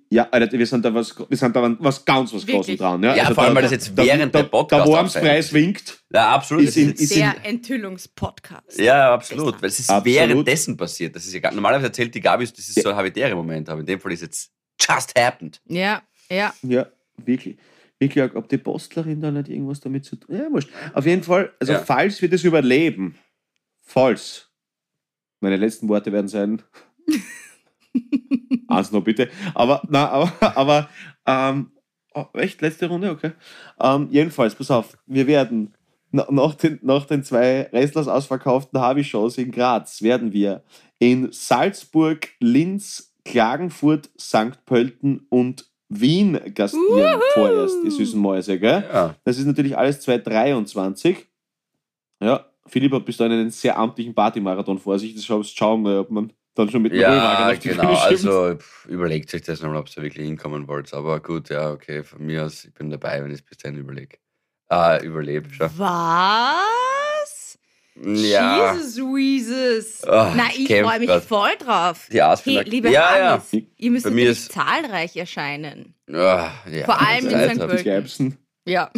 ja, Alter, wir sind da was, wir sind da was ganz was Großes dran. Ja, ja also vor allem, weil das jetzt während da, der Podcast Der Wormspreis winkt. Ja, absolut. Ist in, ist der Enthüllungspodcast. Ja, absolut. Weil es ist absolut. währenddessen passiert. Das ist ja, normalerweise erzählt die Gabi, das ist so ein habitäre Moment, aber in dem Fall ist jetzt just happened. Ja, ja. Ja, wirklich. Ich glaube, ob die Postlerin da nicht irgendwas damit zu tun Ja, wurscht. Auf jeden Fall, also ja. falls wir das überleben, falls, meine letzten Worte werden sein, Eins noch bitte. Aber, na, aber, aber ähm, oh, echt, letzte Runde, okay. Ähm, jedenfalls, pass auf, wir werden nach den, nach den zwei Restlers ausverkauften Harvey-Shows in Graz werden wir in Salzburg, Linz, Klagenfurt, St. Pölten und Wien gastieren Uhuhu. vorerst, die süßen Mäuse, gell? Ja. Das ist natürlich alles 2023. Ja, Philipp hat bis dahin einen sehr amtlichen Partymarathon vor sich. Das schauen wir, ob man dann schon mit Ja, genau. Also pff, überlegt sich das nochmal, ob ihr wirklich hinkommen wollt. Aber gut, ja, okay. Von mir aus, ich bin dabei, wenn ich es bis dahin überlege. Ah, überlebe schon. Was? Ja. Jesus, Jesus. Oh, Na, ich freue mich grad. voll drauf. Die hey, liebe ja, Hannes, ja. ihr müsst natürlich zahlreich erscheinen. Oh, ja, Vor allem in St. Pölten. Ja.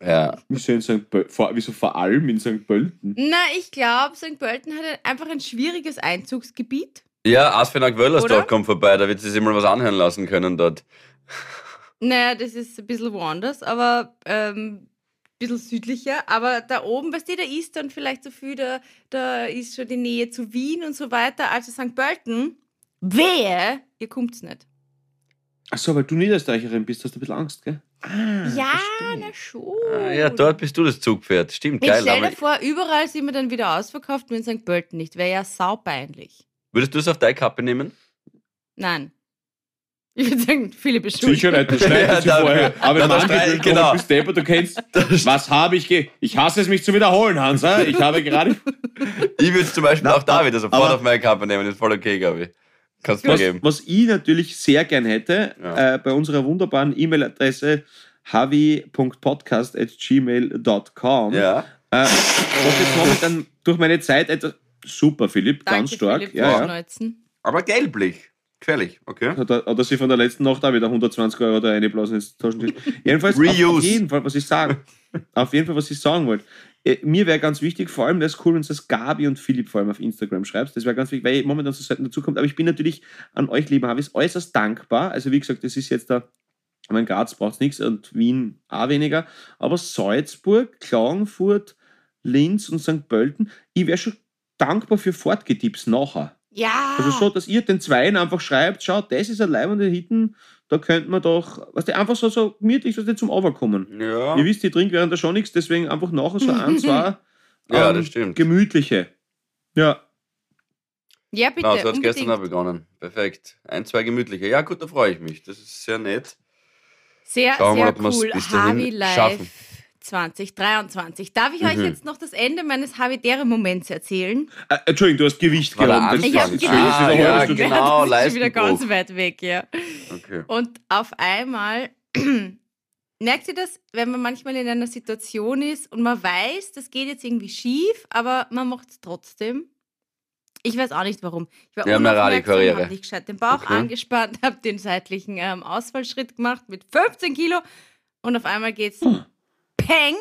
ja. Wieso, in St. Wieso vor allem in St. Pölten? Na, ich glaube, St. Pölten hat einfach ein schwieriges Einzugsgebiet. Ja, Asfinag Wöllersdorf kommt vorbei, da wird sie sich mal was anhören lassen können dort. Naja, das ist ein bisschen woanders, aber ähm, ein bisschen südlicher. Aber da oben, weißt du, da ist dann vielleicht so viel, da, da ist schon die Nähe zu Wien und so weiter. Also St. Pölten, wehe, ihr kommt's nicht. Achso, weil du Niederösterreicherin bist, hast du ein bisschen Angst, gell? Ah, ja, na schon. Ah, ja, dort bist du das Zugpferd. Stimmt, Jetzt geil. Stell dir vor, überall sind wir dann wieder ausverkauft, nur in St. Pölten nicht. Wäre ja saupeinlich. Würdest du es auf deine Kappe nehmen? Nein. Ich würde sagen, Philipp ist schuld. Sicher nicht, das schneidet sie vorher. Aber ja, manche genau. bist Depper, du kennst, was habe ich ge... Ich hasse es, mich zu wiederholen, Hansa. Ich habe gerade... ich würde zum Beispiel Na, auch da wieder sofort auf meine Kappe nehmen, ist voll okay, glaube ich. Kannst was, geben. was ich natürlich sehr gern hätte, ja. äh, bei unserer wunderbaren E-Mail-Adresse havi.podcast.gmail.com. Ja. Äh, was jetzt momentan durch meine Zeit etwas. Super, Philipp, Danke, ganz stark. Philipp, ja, ja. Aber gelblich. Gefährlich, okay. Hat er, hat er sich von der letzten Nacht auch wieder 120 Euro da reinblasen ins Taschengeld. Jedenfalls, Reuse. auf jeden Fall, was ich sagen, auf jeden Fall, was ich sagen wollte. Äh, mir wäre ganz wichtig, vor allem wäre es cool, wenn du das Gabi und Philipp vor allem auf Instagram schreibst. Das wäre ganz wichtig, weil momentan so selten dazu kommt. Aber ich bin natürlich an euch, lieben Havis, äußerst dankbar. Also, wie gesagt, das ist jetzt da, mein Graz braucht nichts und Wien auch weniger. Aber Salzburg, Klagenfurt, Linz und St. Pölten, ich wäre schon dankbar für Fortgetipps nachher. Ja. Also so, dass ihr den Zweien einfach schreibt, schaut, das ist ein leibender Hitten, da könnte man doch, was weißt einfach so, so gemütlich so zum Overkommen. Ja. Ihr wisst, ich trinke während der schon nichts, deswegen einfach nachher so ein, zwei ja, ähm, das stimmt. gemütliche. Ja. Ja, bitte. Genau, so hat gestern auch begonnen. Perfekt. Ein, zwei gemütliche. Ja, gut, da freue ich mich. Das ist sehr nett. Sehr, Schauen wir, sehr ob wir's cool. bis dahin Harvey Live schaffen. 2023. Darf ich euch Mhm. jetzt noch das Ende meines Havidere-Moments erzählen? Äh, Entschuldigung, du hast Gewicht gehabt. Ich hab Jetzt Gewicht Ah, ja, genau. das ist wieder ganz weit weg, ja. Okay. Und auf einmal merkt ihr das, wenn man manchmal in einer Situation ist und man weiß, das geht jetzt irgendwie schief, aber man macht es trotzdem. Ich weiß auch nicht warum. Ich war Ja, unaufmerksam, habe nicht gescheit den Bauch Okay. angespannt, habe den seitlichen ähm, Ausfallschritt gemacht mit 15 Kilo und auf einmal geht's Hm. Peng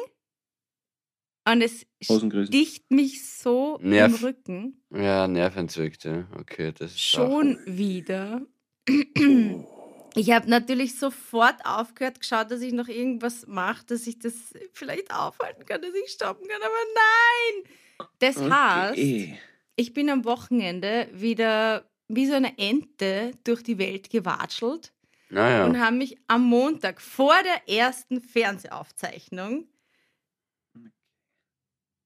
und es sticht mich so Nerv. im Rücken. Ja, nervenzwickt, ja. Okay, das ist Schon wieder. Ich habe natürlich sofort aufgehört, geschaut, dass ich noch irgendwas mache, dass ich das vielleicht aufhalten kann, dass ich stoppen kann. Aber nein! Das heißt, Okay. ich bin am Wochenende wieder wie so eine Ente durch die Welt gewatschelt Naja. und habe mich am Montag vor der ersten Fernsehaufzeichnung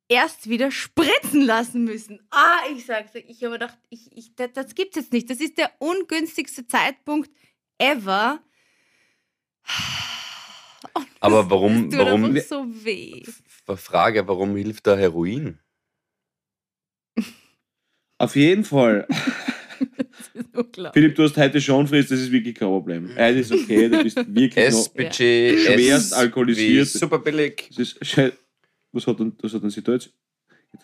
erst wieder spritzen lassen müssen. Ah, ich sag's euch, ich habe gedacht, ich, ich, das, das gibt's jetzt nicht. Das ist der ungünstigste Zeitpunkt ever. Und Aber das- warum- Das tut warum- so weh. Frage, warum hilft da Heroin? Auf jeden Fall. Philipp, du hast heute schon frisst, das ist wirklich kein Problem. Äh, das ist okay, du bist wirklich noch. S-Budget, Schwerst alkoholisiert. Super billig. Das ist schei- was hat denn, was hat denn sie da jetzt?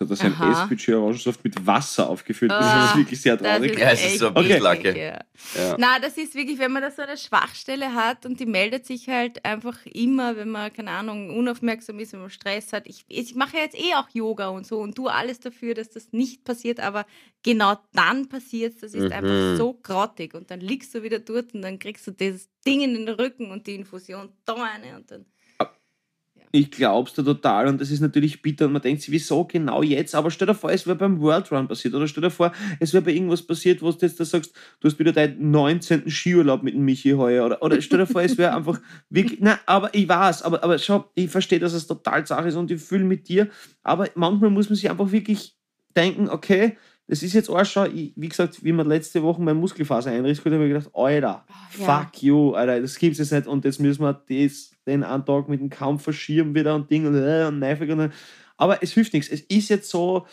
Jetzt hat er sein Aha. S-Budget Orangensaft mit Wasser aufgefüllt. Das Ah, ist wirklich sehr Das traurig. ist Ja, es ist so ein Okay. Eklig, ja. Ja. Na, das ist wirklich, wenn man da so eine Schwachstelle hat und die meldet sich halt einfach immer, wenn man, keine Ahnung, unaufmerksam ist, wenn man Stress hat. Ich, ich mache ja jetzt eh auch Yoga und so und tue alles dafür, dass das nicht passiert, aber genau dann passiert Das ist Mhm. einfach so grottig und dann liegst du wieder dort und dann kriegst du dieses Ding in den Rücken und die Infusion da eine und dann. Ich glaub's dir total und das ist natürlich bitter und man denkt sich, wieso genau jetzt? Aber stell dir vor, es wäre beim World Run passiert oder stell dir vor, es wäre bei irgendwas passiert, wo du jetzt da sagst, du hast wieder deinen 19. Skiurlaub mit dem Michi heuer oder, oder stell dir vor, es wäre einfach wirklich, na, aber ich weiß, aber, aber schau, ich verstehe, dass es total Sache ist und ich fühle mit dir, aber manchmal muss man sich einfach wirklich denken, okay, das ist jetzt auch schon, ich, wie gesagt, wie man letzte Woche mein Muskelfaser einriss, habe ich mir gedacht, Alter, ja. fuck you, Alter, das gibt's jetzt nicht und jetzt müssen wir das, den einen Tag mit dem Kampf verschieben wieder und Ding und, äh, und Neifig und aber es hilft nichts. Es ist jetzt so,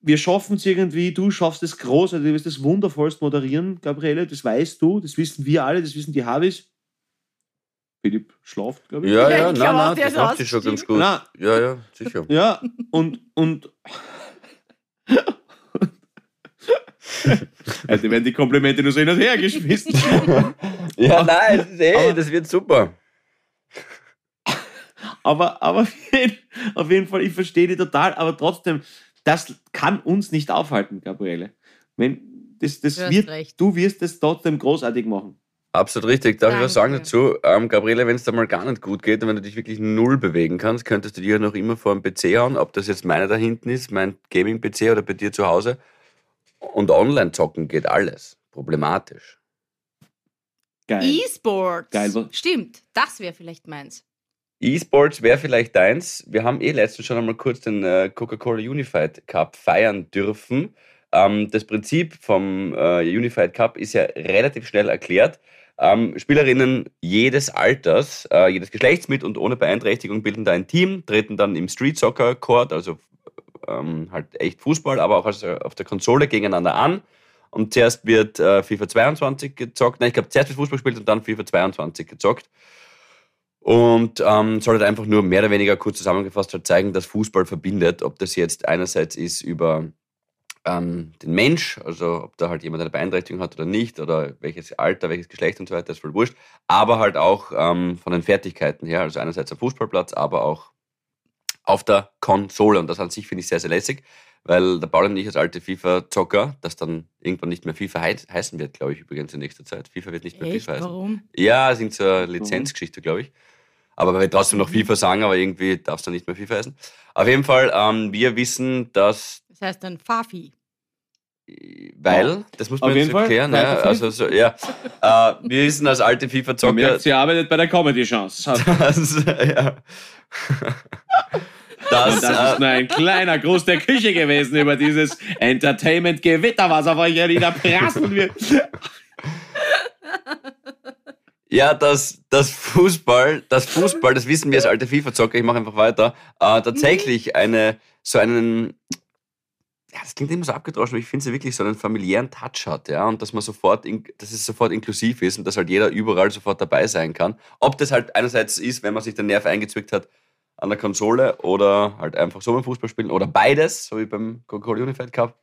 wir schaffen es irgendwie, du schaffst es groß, also du wirst das wundervollst moderieren, Gabriele, das weißt du, das wissen wir alle, das wissen die Habis. Philipp schlaft, glaube ich. Ja, Ja, ja, nein, nein, das macht sich schon ganz gut. Na, Ja, ja, sicher. Ja, und, und also werden die Komplimente nur so hin und her geschmissen. Ja, nein, das, ist eh, Aber- das wird super. aber, aber auf jeden, Fall, ich verstehe die total, aber trotzdem, das kann uns nicht aufhalten, Gabriele. Wenn, das, das Du wird, recht. du wirst es trotzdem großartig machen. Absolut richtig. Darf ich was sagen Danke. dazu? Ähm, Gabriele, wenn es da mal gar nicht gut geht und wenn du dich wirklich null bewegen kannst, könntest du dir noch immer vor dem PC hauen, ob das jetzt meiner da hinten ist, mein Gaming-PC oder bei dir zu Hause. Und online zocken geht alles. Problematisch. Geil. E-Sports. Geil, Stimmt, das wäre vielleicht meins. E-Sports wäre vielleicht deins. Wir haben eh letztens schon einmal kurz den äh, Coca-Cola Unified Cup feiern dürfen. Ähm, das Prinzip vom äh, Unified Cup ist ja relativ schnell erklärt. Ähm, Spielerinnen jedes Alters, äh, jedes Geschlechts mit und ohne Beeinträchtigung bilden da ein Team, treten dann im Street Soccer Court, also ähm, halt echt Fußball, aber auch also auf der Konsole gegeneinander an. Und zuerst wird äh, FIFA 22 gezockt. Nein, ich glaube, zuerst wird Fußball gespielt und dann FIFA 22 gezockt. Und ähm, soll halt einfach nur mehr oder weniger kurz zusammengefasst halt zeigen, dass Fußball verbindet. Ob das jetzt einerseits ist über ähm, den Mensch, also ob da halt jemand eine Beeinträchtigung hat oder nicht, oder welches Alter, welches Geschlecht und so weiter, ist voll wurscht. Aber halt auch ähm, von den Fertigkeiten her, also einerseits am Fußballplatz, aber auch auf der Konsole. Und das an sich finde ich sehr, sehr lässig, weil der Paul und ich als alte FIFA-Zocker, das dann irgendwann nicht mehr FIFA hei- heißen wird, glaube ich, übrigens in nächster Zeit. FIFA wird nicht mehr Echt? FIFA heißen. Warum? Ja, sind so eine Lizenzgeschichte, glaube ich. Aber weil wir trotzdem noch FIFA sagen, aber irgendwie darf es dann nicht mehr FIFA heißen. Auf jeden Fall, ähm, wir wissen, dass, Das heißt dann Fafi. weil, das muss man Auf jetzt jeden Fall. erklären, ja, Weiter, also so, ja, äh, wir wissen als alte FIFA-Zocker, sie arbeitet bei der Comedy-Chance. ja, Das, das ist nur ein kleiner Gruß der Küche gewesen über dieses Entertainment-Gewitter, was auf euch ja niederprasseln wird. Ja, das, das Fußball, das Fußball, das wissen wir als alte FIFA-Zocker, ich mache einfach weiter, äh, tatsächlich eine, so einen, ja, das klingt immer so abgedroschen, aber ich finde es ja wirklich so einen familiären Touch hat, ja, und dass man sofort, in, dass es sofort inklusiv ist und dass halt jeder überall sofort dabei sein kann. Ob das halt einerseits ist, wenn man sich den Nerv eingezwickt hat an der Konsole oder halt einfach so beim Fußball spielen oder beides, so wie beim Coca-Cola Unified Cup.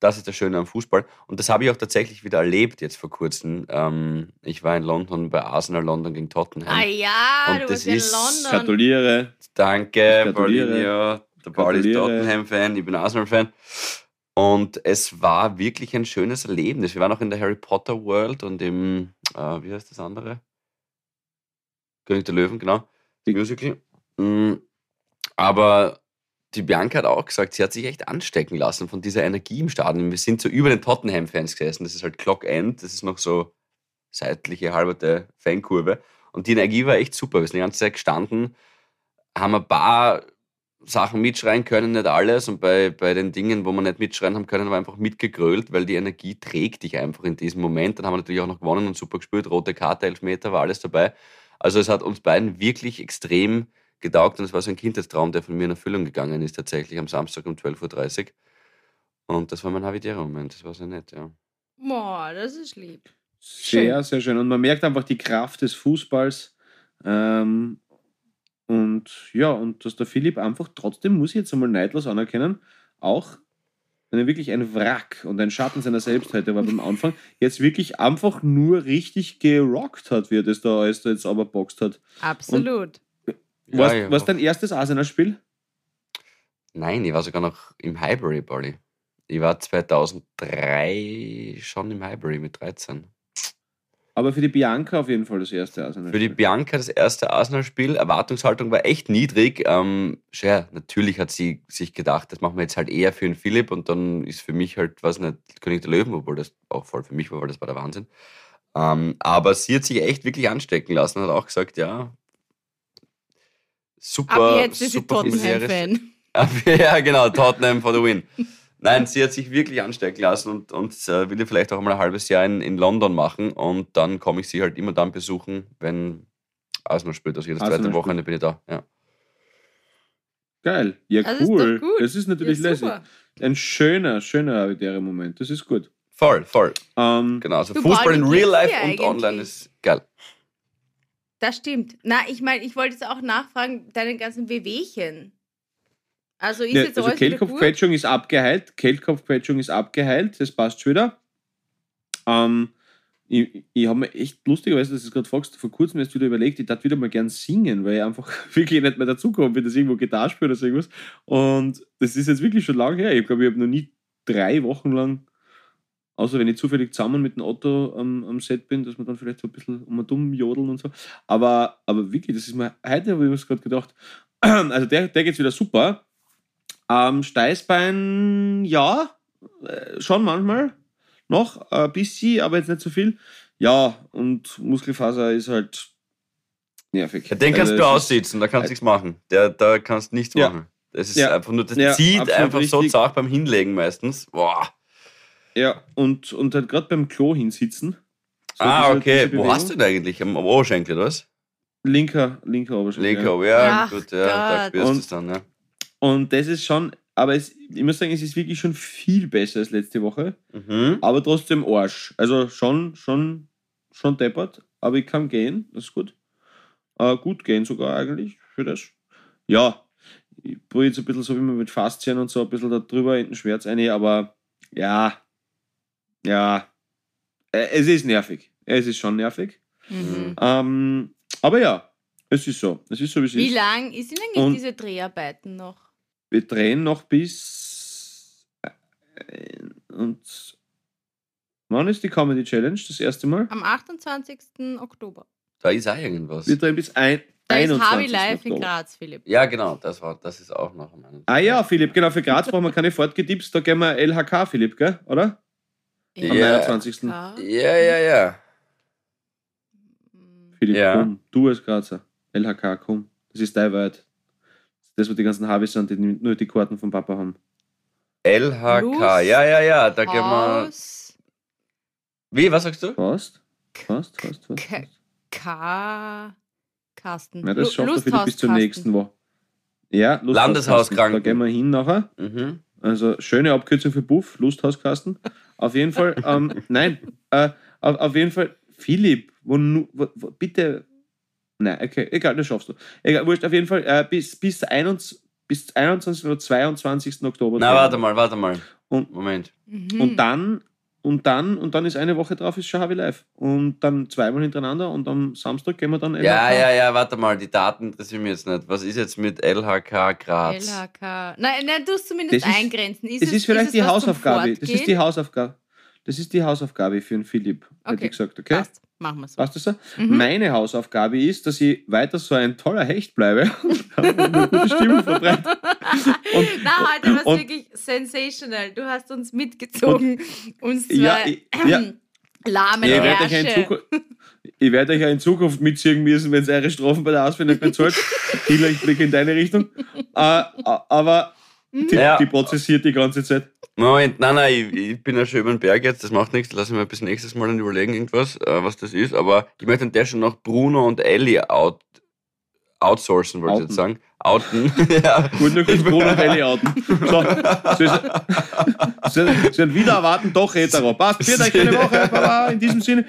Das ist das Schöne am Fußball. Und das habe ich auch tatsächlich wieder erlebt jetzt vor kurzem. Ähm, ich war in London bei Arsenal London gegen Tottenham. Ah ja, und du das warst in ist, London. Gratuliere. Danke. Paulinho. Der Paul ist. Tottenham-Fan, ich bin Arsenal-Fan. Und es war wirklich ein schönes Erlebnis. Wir waren auch in der Harry Potter World und im, äh, wie heißt das andere? König der Löwen, genau. Die- Musical. Mm, Aber die Bianca hat auch gesagt, sie hat sich echt anstecken lassen von dieser Energie im Stadion. Wir sind so über den Tottenham-Fans gesessen. Das ist halt Clock End, das ist noch so seitliche halberte Fankurve. Und die Energie war echt super. Wir sind die ganze Zeit gestanden, haben ein paar Sachen mitschreien können, nicht alles. Und bei, bei den Dingen, wo wir nicht mitschreien haben können, haben wir einfach mitgegrölt, weil die Energie trägt dich einfach in diesem Moment. Dann haben wir natürlich auch noch gewonnen und super gespielt. Rote Karte, Elfmeter, war alles dabei. Also es hat uns beiden wirklich extrem getaugt und es war so ein Kindheitstraum, der von mir in Erfüllung gegangen ist, tatsächlich am Samstag um 12.30 Uhr. Und das war mein Havidera-Moment. Das war sehr nett, ja. Boah, das ist lieb. Sehr, sehr schön. Und man merkt einfach die Kraft des Fußballs. Ähm, und ja, und dass der Philipp einfach trotzdem, muss ich jetzt einmal neidlos anerkennen, auch wenn er wirklich ein Wrack und ein Schatten seiner selbst heute war beim Anfang, jetzt wirklich einfach nur richtig gerockt hat, wie er das da alles da jetzt aber boxt hat. Absolut. Was, ja, was ja. dein erstes Arsenal-Spiel? Nein, ich war sogar noch im Highbury, Bolly. Ich war 2003 schon im Highbury mit 13. Aber für die Bianca auf jeden Fall das erste Arsenal. Für die Bianca das erste Arsenal-Spiel. Erwartungshaltung war echt niedrig. Ähm, ja, natürlich hat sie sich gedacht, das machen wir jetzt halt eher für den Philipp und dann ist für mich halt, was nicht, König der Löwen, obwohl das auch voll für mich war, weil das war der Wahnsinn. Ähm, aber sie hat sich echt wirklich anstecken lassen und hat auch gesagt, ja, super, Ab jetzt ist sie Tottenham-Fan. ja, genau, Tottenham for the win. Nein, sie hat sich wirklich anstecken lassen und, und äh, will vielleicht auch mal ein halbes Jahr in, in London machen und dann komme ich sie halt immer dann besuchen, wenn Arsenal spielt. Also jedes Arsenal zweite spielt. Wochenende bin ich da. Ja. Geil. Ja, Das ist cool. gut. Das ist natürlich Ja, lässig. Ein schöner, schöner habitärer Moment. Das ist gut. Voll, voll. Ähm, Genau. Also Du, Fußball in Real Life und eigentlich? online ist geil. Das stimmt. Na, ich meine, ich wollte jetzt auch nachfragen, deine ganzen Wehwehchen. Also ist Ja, jetzt also? Kehlkopfquetschung ist abgeheilt. Kehlkopfquetschung ist abgeheilt. Das passt schon wieder. Ähm, ich ich habe mir echt lustigerweise, dass du es gerade fragst, vor kurzem erst wieder überlegt, ich darf wieder mal gern singen, weil ich einfach wirklich nicht mehr dazukomme, wenn das irgendwo Gitarre spiele oder so irgendwas. Und das ist jetzt wirklich schon lange her. Ich glaube, ich habe noch nie drei Wochen lang, außer wenn ich zufällig zusammen mit dem Otto am, am Set bin, dass wir dann vielleicht so ein bisschen um dumm jodeln und so. Aber, aber wirklich, das ist mir heute, habe ich mir gerade gedacht, also der, der geht wieder super. Ähm, Steißbein, ja, äh, schon manchmal noch ein bisschen, aber jetzt nicht so viel. Ja, und Muskelfaser ist halt nervig. Ja, den kannst Also du aussitzen, da kannst du nichts machen. Der, da kannst du nichts Ja. machen. Das ist Ja. einfach nur, das Ja, zieht einfach so richtig. zart beim Hinlegen meistens. Boah. Ja, und, und halt gerade beim Klo hinsitzen. So ah, okay. Wo hast du Bewegung. den eigentlich? Am Oberschenkel, oder was? Linker, linker Oberschenkel. Linker, ja, Ach gut, ja, da spürst du Und- es dann, ja. Und das ist schon, aber es, ich muss sagen, es ist wirklich schon viel besser als letzte Woche. Mhm. aber trotzdem Arsch. Also schon, schon, schon deppert, aber ich kann gehen, das ist gut. Äh, gut gehen sogar eigentlich für das. Ja, ich probiere jetzt ein bisschen so wie man mit Faszien und so ein bisschen da drüber in den Schmerz ein, aber ja, ja, äh, es ist nervig. Es ist schon nervig. Mhm. Ähm, aber ja, es ist so. Es ist so, wie es Wie ist. lang denn eigentlich Und- diese Dreharbeiten noch? Wir drehen noch bis. äh, Und. Wann ist die Comedy Challenge? Das erste Mal? Am 28. Oktober. Da ist auch irgendwas. Wir drehen bis ein, Da ist 21. Harvey live in. Graz, Philipp. Ja, genau, das, war, das ist auch noch. Ah ja, Philipp, genau, für Graz brauchen wir keine Fortgetipps, da gehen wir LHK, Philipp, gell? Oder? Am Ja. 29. Ja. Ja, ja, ja. Philipp, Ja. komm, du als Grazer. LHK, komm. Das ist dein Wort. Das, wo die ganzen Harveys sind, die nur die Karten vom Papa haben. LHK, Lust, ja, ja, ja, da gehen wir. Wie, was sagst du? Fast? Fast, fast, fast. K K Carsten. Ja, das schafft er wieder bis zur nächsten Woche. Ja, Lusthauskasten. Landeshauskranken. Da gehen wir hin nachher. Mhm. Also schöne Abkürzung für Buff, Lusthauskasten. Auf jeden Fall, ähm, nein, äh, auf, auf jeden Fall, Philipp, wo, wo, wo, bitte, nein, okay, egal, das schaffst du. Egal, wurscht, auf jeden Fall, äh, bis, bis, 21, bis 21. oder 22. Oktober. Na, warte mal, warte mal. Und- Moment. Mhm. Und dann, und dann, und dann ist eine Woche drauf, ist schon Harvey Live. Und dann zweimal hintereinander und am Samstag gehen wir dann Ja, LHK. ja, ja, warte mal, die Daten interessieren mich jetzt nicht. Was ist jetzt mit LHK Graz? LHK. Nein, nein, du es zumindest Das ist- eingrenzen. Ist Das es, ist vielleicht es die Hausaufgabe. Das ist die Hausaufgabe. Das ist die Hausaufgabe für den Philipp, hätte Okay, ich gesagt, okay? Passt. Machen wir so. Passt das so? Mhm. Meine Hausaufgabe ist, dass ich weiter so ein toller Hecht bleibe und eine gute Stimmung verbreite. Und, Na, heute war es und- wirklich sensational. Du hast uns mitgezogen. uns zwei Ja, ich- ja. lahme ich werde euch, ja in Ärsche. Zukunft, ich werde euch ja in Zukunft mitziehen müssen, wenn ihr eure Strafen bei der Ausbildung bezahlt. Killer, ich blicke in deine Richtung. Äh, aber die, Ja. die prozessiert die ganze Zeit. Moment, nein, nein, ich, ich bin ja schon über den Berg jetzt, das macht nichts, lass ich mir bis nächstes Mal dann überlegen, irgendwas, äh, was das ist. Aber ich möchte an der schon noch Bruno und Ellie out, outsourcen, wollte ich jetzt sagen. Outen. ja. Gut, nur kurz Bruno und Ellie outen. So, sie sind, sind wieder erwarten, doch hetero. Passt, viert euch eine Woche. Baba, in diesem Sinne.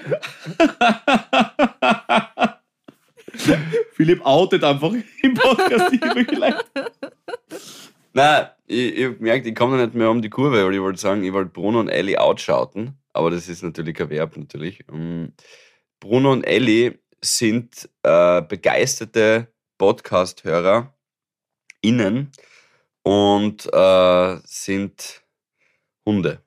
Philipp outet einfach im Podcast die Leute. Nein, ich, ich gemerkt, ich komme da nicht mehr um die Kurve, weil ich wollte sagen, ich wollte Bruno und Ellie outschauten, aber das ist natürlich kein Verb, natürlich. Ähm, Bruno und Ellie sind äh, begeisterte Podcast-Hörer innen und äh, sind Hunde.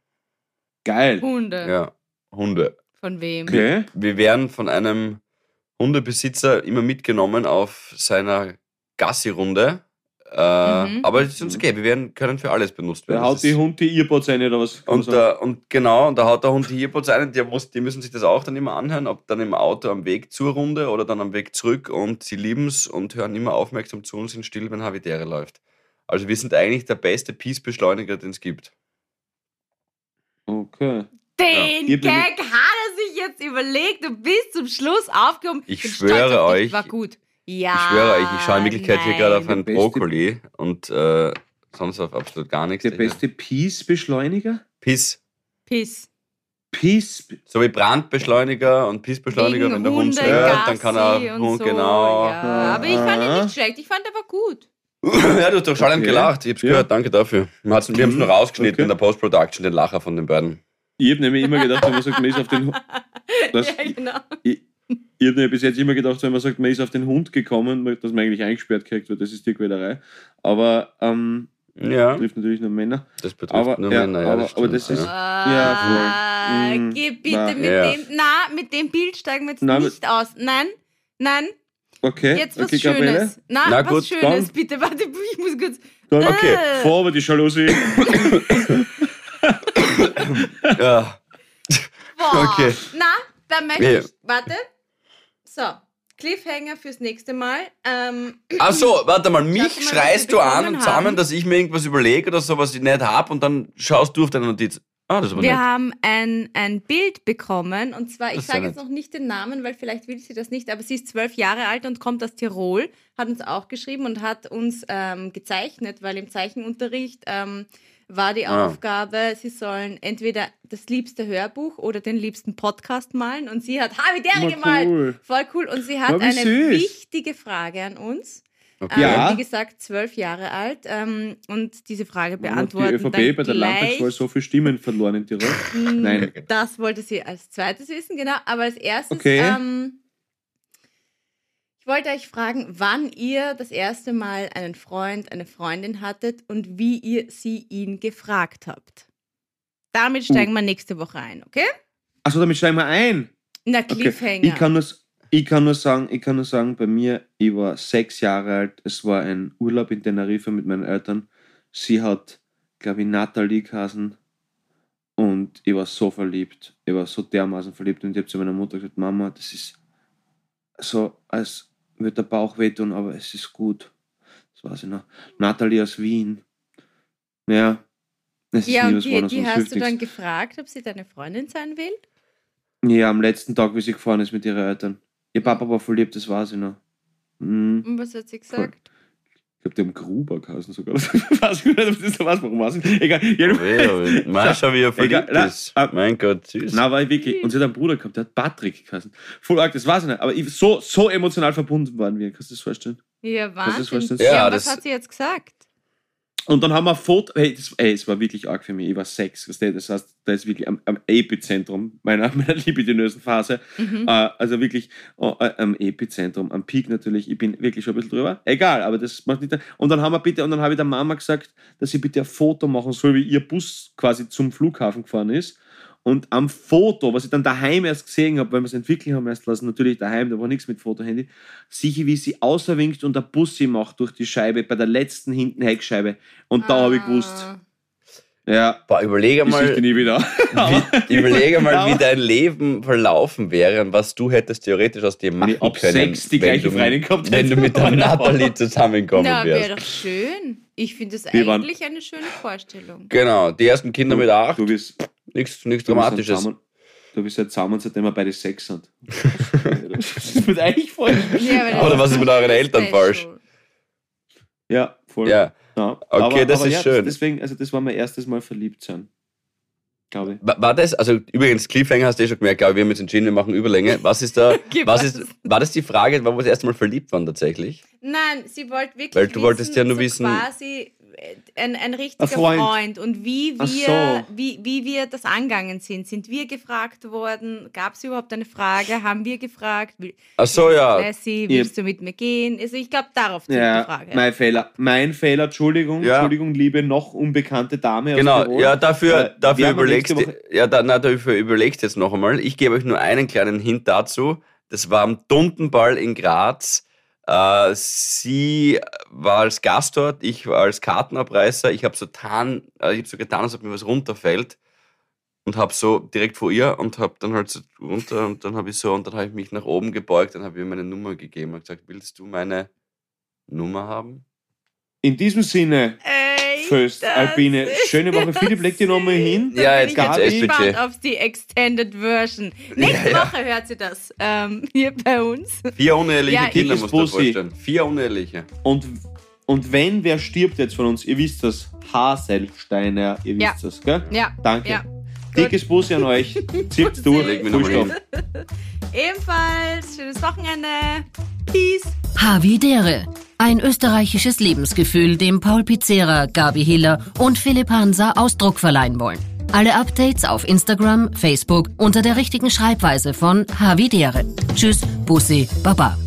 Geil. Hunde. Ja, Hunde. Von wem? Okay. Wir werden von einem Hundebesitzer immer mitgenommen auf seiner Gassi-Runde. Äh, Mhm. Aber es ist uns okay, wir werden, können für alles benutzt werden. haut Das die Hund die Earpods rein oder was? und, äh, und genau, und da haut der Hund die Earpods ein, die, muss, die müssen sich das auch dann immer anhören, ob dann im Auto am Weg zur Runde oder dann am Weg zurück und sie lieben es und hören immer aufmerksam zu und sind still, wenn Havidere läuft. Also wir sind eigentlich der beste Peace-Beschleuniger, den es gibt. Okay. Den Ja. Gag hat er sich jetzt überlegt und bis zum Schluss aufgehoben. Ich Bin schwöre euch- War gut. Ja. ich schwöre euch, ich schaue in Wirklichkeit hier nein. gerade auf einen Brokkoli und äh, sonst auf absolut gar nichts. Der beste Peace-Beschleuniger? Piss. Piss. Peace. So wie Brandbeschleuniger und Pissbeschleuniger, wenn der Hund hört, dann kann er und Hund so, genau. Ja. Aber ich fand ihn nicht schlecht. Ich fand, er war gut. ja, du hast doch schallend Okay. gelacht. Ich hab's Ja. gehört, danke dafür. Wir haben's wir haben's nur Mhm. rausgeschnitten Okay. in der Post-Production, den Lacher von den beiden. Ich habe nämlich immer gedacht, wenn man sagt, man ist auf den Hund. Das, ja, genau. ich ich habe nämlich bis jetzt immer gedacht, wenn man sagt, man ist auf den Hund gekommen, dass man eigentlich eingesperrt kriegt, weil das ist die Quälerei. Aber ähm, Ja, trifft natürlich nur Männer. das betrifft Aber- nur ja, Männer. Ja, aber- das aber das ist- ja. Ah, Ja, voll. Mm, geh bitte na, mit ja. dem. Na, mit dem Bild steigen wir jetzt Na, nicht aus. Nein, nein, Okay, jetzt was okay, Gabriele. Schönes. Na, Na was gut, Schönes, dann- bitte. Warte, ich muss kurz. Dann Okay. Äh, vor aber die Jalousie. ja. Boah. Okay. Na, dann möchte ich. Warte. So, Cliffhanger fürs nächste Mal. Ähm, Ach so, warte mal, mich mal, schreist du an und zusammen, haben. dass ich mir irgendwas überlege oder so, was ich nicht hab und dann schaust du auf deine Notiz. Ah, das aber wir nett. haben ein, ein Bild bekommen und zwar, ich Das sage jetzt nett. noch nicht den Namen, weil vielleicht will sie das nicht, aber sie ist zwölf Jahre alt und kommt aus Tirol, hat uns auch geschrieben und hat uns ähm, gezeichnet, weil im Zeichenunterricht ähm, war die Ah. Aufgabe, sie sollen entweder das liebste Hörbuch oder den liebsten Podcast malen und sie hat Havidere Na, gemalt. cool. Voll cool. Und sie hat eine süß. wichtige Frage an uns. Okay. Ja. Ähm, wie gesagt, zwölf Jahre alt. Ähm, und diese Frage beantworten. die ÖVP bei der. Landtagswahl so viele Stimmen verloren in Tirol? Nein. Das wollte sie als zweites wissen, genau. Aber als erstes, Okay. ähm, wollte euch fragen, wann ihr das erste Mal einen Freund, eine Freundin hattet und wie ihr sie ihn gefragt habt. Damit steigen wir nächste Woche ein, okay? Achso, damit steigen wir ein. Na, Okay. Cliffhanger. Ich kann, nur, ich, kann nur sagen, ich kann nur sagen, bei mir, ich war sechs Jahre alt, es war ein Urlaub in Tenerife mit meinen Eltern. Sie hat, glaube ich, Nathalie geheißen und ich war so verliebt. Ich war so dermaßen verliebt und ich habe zu meiner Mutter gesagt, Mama, das ist so, als würde der Bauch wehtun, aber es ist gut. Das weiß ich noch. Nathalie aus Wien. Ja. Es ja, und die, die hast du dann gefragt, ob sie deine Freundin sein will? Ja, am letzten Tag, wie sie gefahren ist mit ihren Eltern. Ihr Papa war verliebt, das weiß ich noch. Mhm. Und was hat sie gesagt? Ich glaube, die haben Gruber geheißen sogar. Ich weiß nicht, ob das was, warum weiß ich Egal. Ja, mal schau, wie er verliebt Egal, ist. Na, mein Gott, süß. Na, war ich wirklich. Und sie hat einen Bruder gehabt, der hat Patrick geheißen. Voll arg, das weiß ich nicht. Aber ich, so, so emotional verbunden waren wir. Kannst du das vorstellen? Ja, Wahnsinn. Ja, ja, was hat sie jetzt gesagt? Und dann haben wir ein Foto, hey, das, ey, es war wirklich arg für mich, ich war sechs, das heißt, da ist wirklich am, am Epizentrum meiner, meiner libidinösen Phase, mhm. äh, also wirklich oh, äh, am Epizentrum, am Peak natürlich, ich bin wirklich schon ein bisschen drüber, egal, aber das macht nicht, und dann haben wir bitte, und dann habe ich der Mama gesagt, dass sie bitte ein Foto machen soll, wie ihr Bus quasi zum Flughafen gefahren ist und am Foto, was ich dann daheim erst gesehen habe, weil wir es entwickeln haben erst lassen, natürlich daheim, da war nichts mit Fotohandy, sehe ich, wie sie außerwinkt und der Bussi macht durch die Scheibe, bei der letzten hinten Heckscheibe. Und da habe ich gewusst, ah. ja, Boah, überlege mal, nie wieder. wie, überlege mal, wie dein Leben verlaufen wäre und was du hättest theoretisch aus dir machen ab können. Sechs die gleiche Freundin gehabt Wenn du mit der Nathalie zusammenkommen Na, wärst. wäre doch schön. Ich finde das eigentlich eine schöne Vorstellung. Genau, die ersten Kinder mit acht. Du bist Nichts, nichts Dramatisches. Du bist ja zusammen, seitdem wir beide Sex sind. das ist mit eigentlich falsch. Ja, Oder was ist mit euren Eltern falsch? Ja, voll. Ja. ja. Okay, aber, das aber ist ja, schön. Deswegen, also das war mein erstes Mal verliebt sein. Glaube ich. War, war das, also übrigens, Cliffhanger hast du eh schon gemerkt, glaube ich, wir haben jetzt entschieden, wir machen Überlänge. Was ist da, was ist, war das die Frage, warum wir das erste Mal verliebt waren tatsächlich? Nein, sie wollte wirklich Weil du wissen, wolltest ja nur so wissen, quasi, ein, ein richtiger Freund. Freund. und wie wir, so. wie, wie wir das angegangen sind. Sind wir gefragt worden? Gab es überhaupt eine Frage? Haben wir gefragt? Ach so, ja. Lassie, willst du mit mir gehen? Also ich glaube, darauf zielt ja, die Frage. Mein Fehler. Mein Fehler, Entschuldigung, ja. Entschuldigung, liebe noch unbekannte Dame Genau, ja, dafür, äh, dafür überlegst du, ja, da, na, dafür überlegst jetzt noch einmal. Ich gebe euch nur einen kleinen Hint dazu. Das war am Duntenball in Graz sie war als Gast dort, ich war als Kartenabreißer. Ich habe so, tan, äh, hab so getan, als ob mir was runterfällt und habe so direkt vor ihr und habe dann halt so runter und dann habe ich so und dann habe ich mich nach oben gebeugt, dann habe ihr meine Nummer gegeben und gesagt, willst du meine Nummer haben? In diesem Sinne. First Albine. Schöne Woche. Philipp, leg die nochmal hin. Ja, jetzt geht's echt gespannt auf die Extended Version. Nächste ja, ja. Woche hört sie das ähm, hier bei uns. Vier uneheliche ja, Kinder, musst du dir vorstellen. Vier uneheliche. Und, und wenn wer stirbt jetzt von uns, ihr wisst das, Haselsteiner, ihr wisst ja. das, gell? Ja. Danke. Dickes Bussi an euch. Zieht durch. Leg mich. Ebenfalls schönes Wochenende. Peace. Havidere. Ein österreichisches Lebensgefühl, dem Paul Pizzera, Gabi Hiller und Philipp Hansa Ausdruck verleihen wollen. Alle Updates auf Instagram, Facebook unter der richtigen Schreibweise von Havidere. Tschüss, Bussi, Baba.